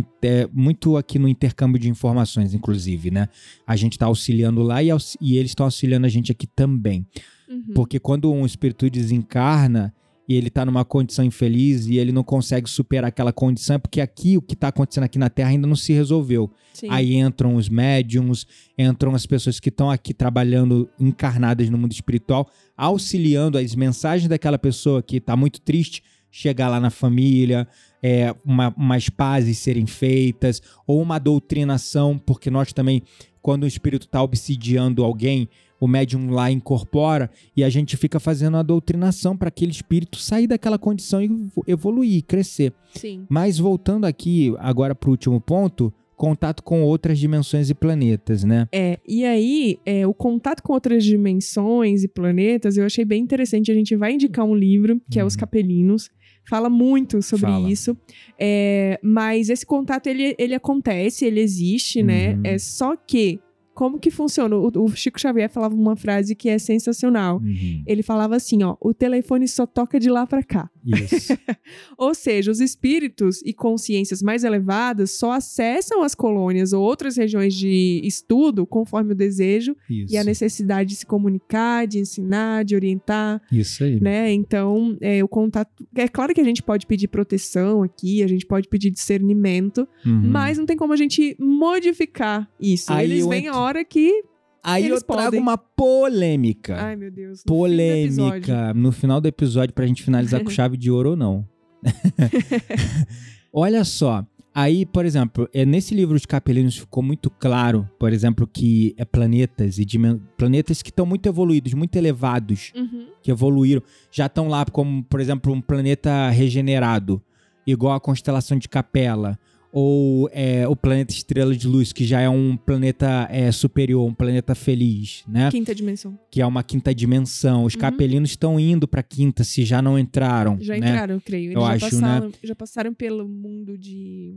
muito aqui no intercâmbio de informações, inclusive, né? A gente está auxiliando lá e, aux- e eles estão auxiliando a gente aqui também. Uhum. Porque quando um espírito desencarna e ele tá numa condição infeliz e ele não consegue superar aquela condição, é porque aqui, o que tá acontecendo aqui na Terra ainda não se resolveu. Sim. Aí entram os médiums, entram as pessoas que estão aqui trabalhando encarnadas no mundo espiritual, auxiliando as mensagens daquela pessoa que tá muito triste chegar lá na família, é, uma, umas pazes serem feitas, ou uma doutrinação, porque nós também, quando o espírito está obsidiando alguém, o médium lá incorpora e a gente fica fazendo a doutrinação para aquele espírito sair daquela condição e evo- evoluir, crescer. Sim. Mas voltando aqui agora para o último ponto, contato com outras dimensões e planetas, né? É, e aí, é, o contato com outras dimensões e planetas, eu achei bem interessante. A gente vai indicar um livro, que é Os Uhum. Capelinos. Fala muito sobre Fala. isso. É, mas esse contato, ele, ele acontece, ele existe, né? Uhum. É só que, como que funciona? O, o Chico Xavier falava uma frase que é sensacional. Uhum. Ele falava assim, ó, o telefone só toca de lá pra cá. Isso. Ou seja, os espíritos e consciências mais elevadas só acessam as colônias ou outras regiões de estudo conforme o desejo Isso. e a necessidade de se comunicar, de ensinar, de orientar, Isso aí. né? Então, é, o contato. É claro que a gente pode pedir proteção aqui, a gente pode pedir discernimento, Uhum. mas não tem como a gente modificar isso. Aí Eles vem entro- a hora que. Aí eles eu trago podem. uma polêmica. Ai, meu Deus. no fim polêmica no final do episódio pra gente finalizar com chave de ouro ou não. Olha só, aí, por exemplo, é, nesse livro de Capelinos ficou muito claro, por exemplo, que é planetas e dimen- planetas que estão muito evoluídos, muito elevados, Uhum. que evoluíram, já estão lá como, por exemplo, um planeta regenerado, igual a constelação de Capela, ou é, o planeta Estrela de Luz, que já é um planeta é, superior, um planeta feliz, né? Quinta dimensão. que é uma quinta dimensão. Os Uhum. capelinos estão indo pra quinta, se já não entraram. Já né? entraram, eu creio. Eles Eu já, acho, né? passaram, já passaram pelo mundo de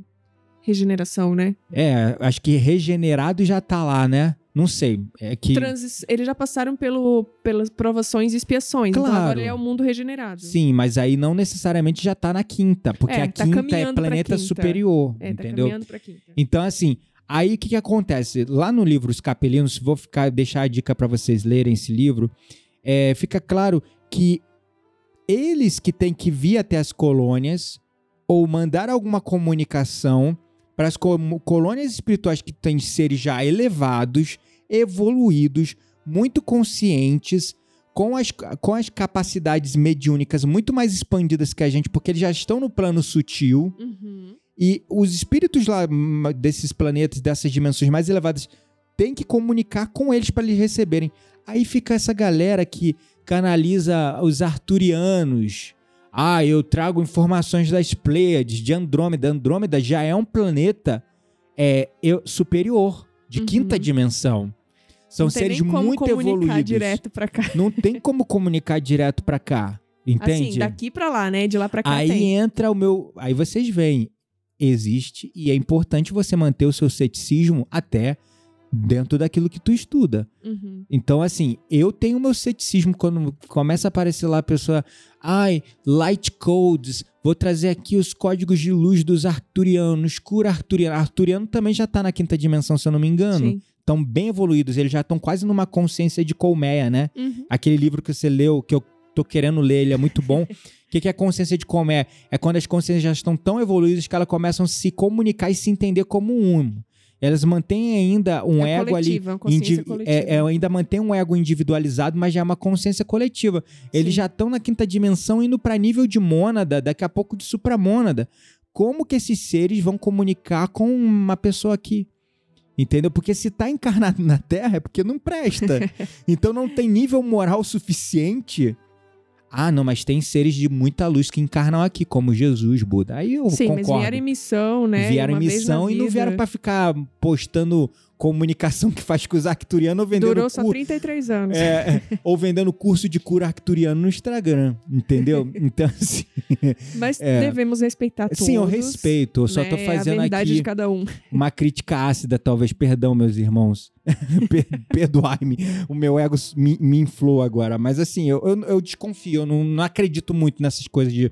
regeneração, né? É, acho que regenerado já tá lá, né? Não sei. É que. Transi- Eles já passaram pelo, pelas provações e expiações. Então Claro. agora é o mundo regenerado. Sim, mas aí não necessariamente já tá na quinta, porque É, a tá quinta é planeta quinta. superior, É, tá entendeu? caminhando pra quinta. Então, assim, aí o que, que acontece? Lá no livro Os Capelinos, vou ficar, deixar a dica pra vocês lerem esse livro, é, fica claro que eles que têm que vir até as colônias ou mandar alguma comunicação para as co- colônias espirituais que têm seres já elevados, evoluídos, muito conscientes, com as, com as capacidades mediúnicas muito mais expandidas que a gente, porque eles já estão no plano sutil. Uhum. E os espíritos lá hum, desses planetas, dessas dimensões mais elevadas, têm que comunicar com eles para eles receberem. Aí fica essa galera que canaliza os arturianos. Ah, eu trago informações das Pleiades, de Andrômeda. Andrômeda já é um planeta é, eu- superior de Uhum. quinta dimensão. São não tem seres muito comunicar evoluídos. direto pra cá. Não tem como comunicar direto pra cá. Entende? Assim, daqui pra lá, né? De lá pra cá Aí tem. entra o meu. Aí vocês veem. Existe e é importante você manter o seu ceticismo até dentro daquilo que tu estuda. Uhum. Então, assim, eu tenho meu ceticismo quando começa a aparecer lá a pessoa. Ai, light codes. Vou trazer aqui os códigos de luz dos arturianos. Cura arturiano. Arturiano também já tá na quinta dimensão, se eu não me engano. Sim. Estão bem evoluídos. Eles já estão quase numa consciência de colmeia, né? Uhum. Aquele livro que você leu, que eu tô querendo ler, ele é muito bom. O que, que é consciência de colmeia? É quando as consciências já estão tão evoluídas que elas começam a se comunicar e se entender como um. Elas mantêm ainda um É ego ali. coletiva, uma consciência indivi- coletiva. é, é, ainda mantém um ego individualizado, mas já é uma consciência coletiva. Eles Sim. já estão na quinta dimensão indo para nível de mônada, daqui a pouco de supramônada. Como que esses seres vão comunicar com uma pessoa aqui? Entendeu? Porque se tá encarnado na Terra é porque não presta. então não tem nível moral suficiente. Ah, não, mas tem seres de muita luz que encarnam aqui, como Jesus, Buda. Aí eu Sim, concordo. mas vieram em missão, né? Vieram em missão e não vieram pra ficar postando comunicação que faz com os arcturianos ou vendendo Durou só cu- 33 anos. é, é, ou vendendo curso de cura arcturiano no Instagram, entendeu? Então, assim, Mas É. devemos respeitar todos. sim, eu respeito, eu só né? tô fazendo a aqui de cada um. uma crítica ácida, talvez. Perdão, meus irmãos. Per- Perdoai-me. O meu ego me, me inflou agora. Mas assim, eu, eu, eu desconfio, eu não, não acredito muito nessas coisas de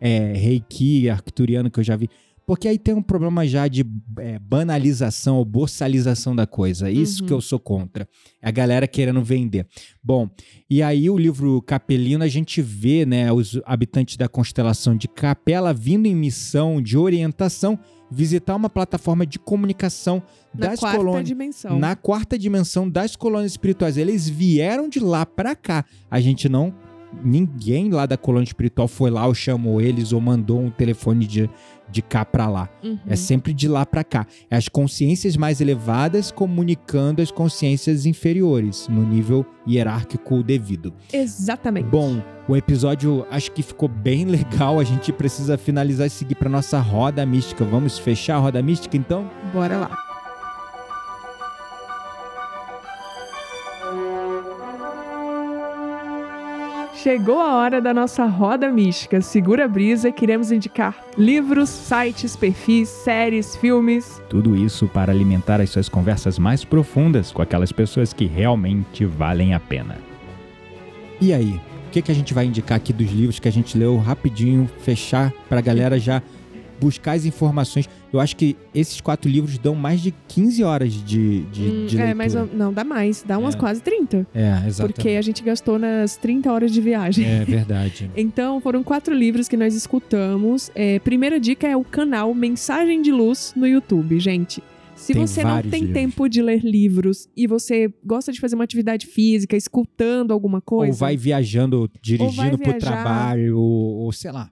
é, reiki, arcturiano que eu já vi. Porque aí tem um problema já de é, banalização ou boçalização da coisa. Isso Uhum. que eu sou contra. É a galera querendo vender. Bom, e aí o livro Capelino, a gente vê né, os habitantes da constelação de Capela vindo em missão de orientação visitar uma plataforma de comunicação Na das quarta colônias. dimensão. Na quarta dimensão das colônias espirituais. Eles vieram de lá pra cá. A gente não. Ninguém lá da colônia espiritual foi lá ou chamou eles ou mandou um telefone de, de cá pra lá. Uhum. É sempre de lá pra cá. É as consciências mais elevadas comunicando as consciências inferiores, no nível hierárquico devido. Exatamente. Bom, o episódio acho que ficou bem legal. A gente precisa finalizar e seguir pra nossa roda mística. Vamos fechar a roda mística então? Bora lá. Chegou a hora da nossa roda mística. Segura a brisa, queremos indicar livros, sites, perfis, séries, filmes. Tudo isso para alimentar as suas conversas mais profundas com aquelas pessoas que realmente valem a pena. E aí, o que, que a gente vai indicar aqui dos livros que a gente leu rapidinho, fechar para a galera já buscar as informações? Eu acho que esses quatro livros dão mais de 15 horas de, de, Hum, de é, mas não, dá mais, dá umas É. quase 30. É, exatamente. Porque a gente gastou nas 30 horas de viagem. É verdade. Então, foram quatro livros que nós escutamos. É, primeira dica é o canal Mensagem de Luz no YouTube, gente. Se Tem você não tem livros. tempo de ler livros e você gosta de fazer uma atividade física, escutando alguma coisa, Ou vai viajando, dirigindo pro viajar. trabalho, ou, ou sei lá.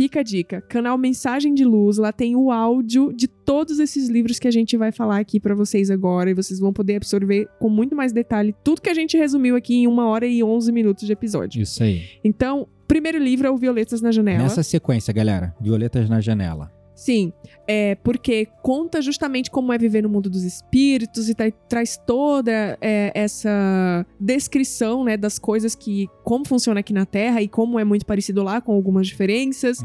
Fica a dica. Canal Mensagem de Luz, lá tem o áudio de todos esses livros que a gente vai falar aqui pra vocês agora e vocês vão poder absorver com muito mais detalhe tudo que a gente resumiu aqui em uma hora e 11 minutos de episódio. Isso aí. Então, primeiro livro é o Violetas na Janela. Nessa sequência, galera. Violetas na janela. Sim, é porque conta justamente como é viver no mundo dos espíritos e tra- traz toda é, essa descrição né, das coisas que. como funciona aqui na Terra e como é muito parecido lá, com algumas diferenças.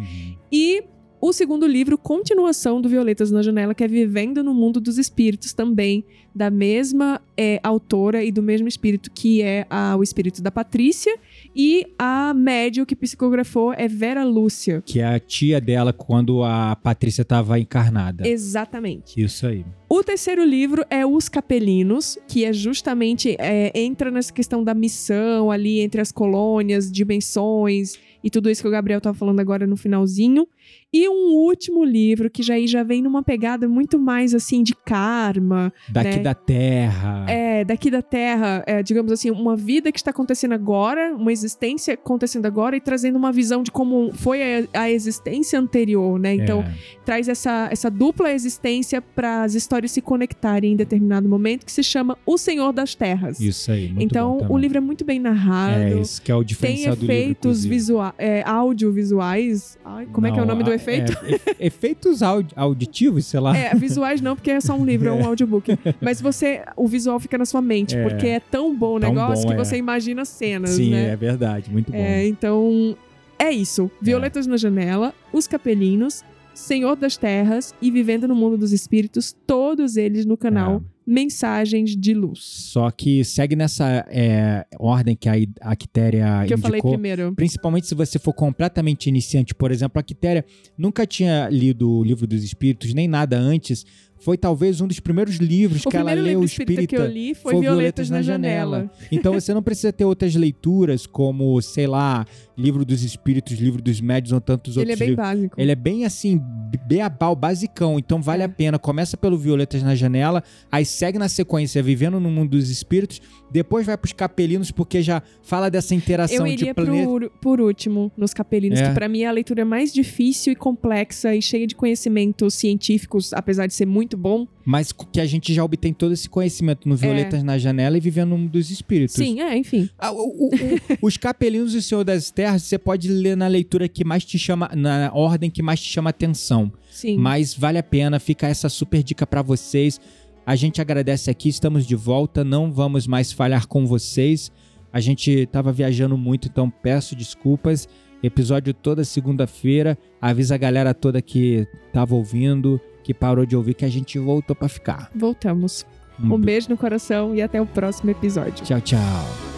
E o segundo livro, continuação do Violetas na Janela, que é Vivendo no Mundo dos Espíritos, também da mesma é, autora e do mesmo espírito, que é a- o espírito da Patrícia. E a médium que psicografou é Vera Lúcia. Que é a tia dela quando a Patrícia estava encarnada. Exatamente. Isso aí. O terceiro livro é Os Capelinos, que é justamente é, entra nessa questão da missão ali entre as colônias, dimensões e tudo isso que o Gabriel tava falando agora no finalzinho. E um último livro que já aí já vem numa pegada muito mais assim de karma, Daqui Né? da Terra. é daqui da Terra, é, digamos assim, uma vida que está acontecendo agora, uma existência acontecendo agora e trazendo uma visão de como foi a, a existência anterior, né? Então É. traz essa, essa dupla existência para as histórias se conectarem em determinado momento, que se chama O Senhor das Terras. Isso aí, então, o livro é muito bem narrado. É, isso que é o tem diferencial do livro, efeitos visuais, é, audiovisuais. Ai, como é que é o Não, nome do a- efeito? é, efeitos audi- auditivos, sei lá. É, visuais não, porque é só um livro, é um audiobook. Mas você, o visual fica na sua mente, É. porque é tão bom o negócio bom, que é. você imagina cenas, Sim, né? é verdade, muito bom. É, então, é isso. Violetas na Janela, Os Capelinos, Senhor das Terras e Vivendo no Mundo dos Espíritos, todos eles no canal É. Mensagens de Luz. Só que segue nessa é, ordem que a, a Quitéria Que eu falei indicou. primeiro. Principalmente se você for completamente iniciante. Por exemplo, a Quitéria nunca tinha lido o Livro dos Espíritos, nem nada antes. Foi talvez um dos primeiros livros O que ela leu espírita, espírita. que eu li foi, foi Violetas, na, Janela. Então você não precisa ter outras leituras, como, sei lá, Livro dos Espíritos, Livro dos Médios ou tantos Ele é outros bem livros. básico. Ele é bem assim, beabal, basicão. Então vale É. a pena. Começa pelo Violetas na Janela, aí segue na sequência Vivendo no Mundo dos Espíritos, depois vai pros Capelinos, porque já fala dessa interação Eu iria de planeta. por, por último, nos Capelinos, É. que pra mim é a leitura mais difícil e complexa e cheia de conhecimentos científicos, apesar de ser muito bom. Mas que a gente já obtém todo esse conhecimento no Violetas na Janela e Vivendo no Mundo dos Espíritos. Sim, é, enfim. Ah, o- o- os Capelinos e o Senhor das Terras, você pode ler na leitura que mais te chama, na ordem que mais te chama atenção. Sim. Mas vale a pena, fica essa super dica pra vocês. A gente agradece aqui, estamos de volta, não vamos mais falhar com vocês. A gente tava viajando muito, então peço desculpas. Episódio toda segunda-feira. Avisa a galera toda que tava ouvindo, que parou de ouvir, que a gente voltou pra ficar. Voltamos. Um beijo no coração e até o próximo episódio. Tchau, tchau.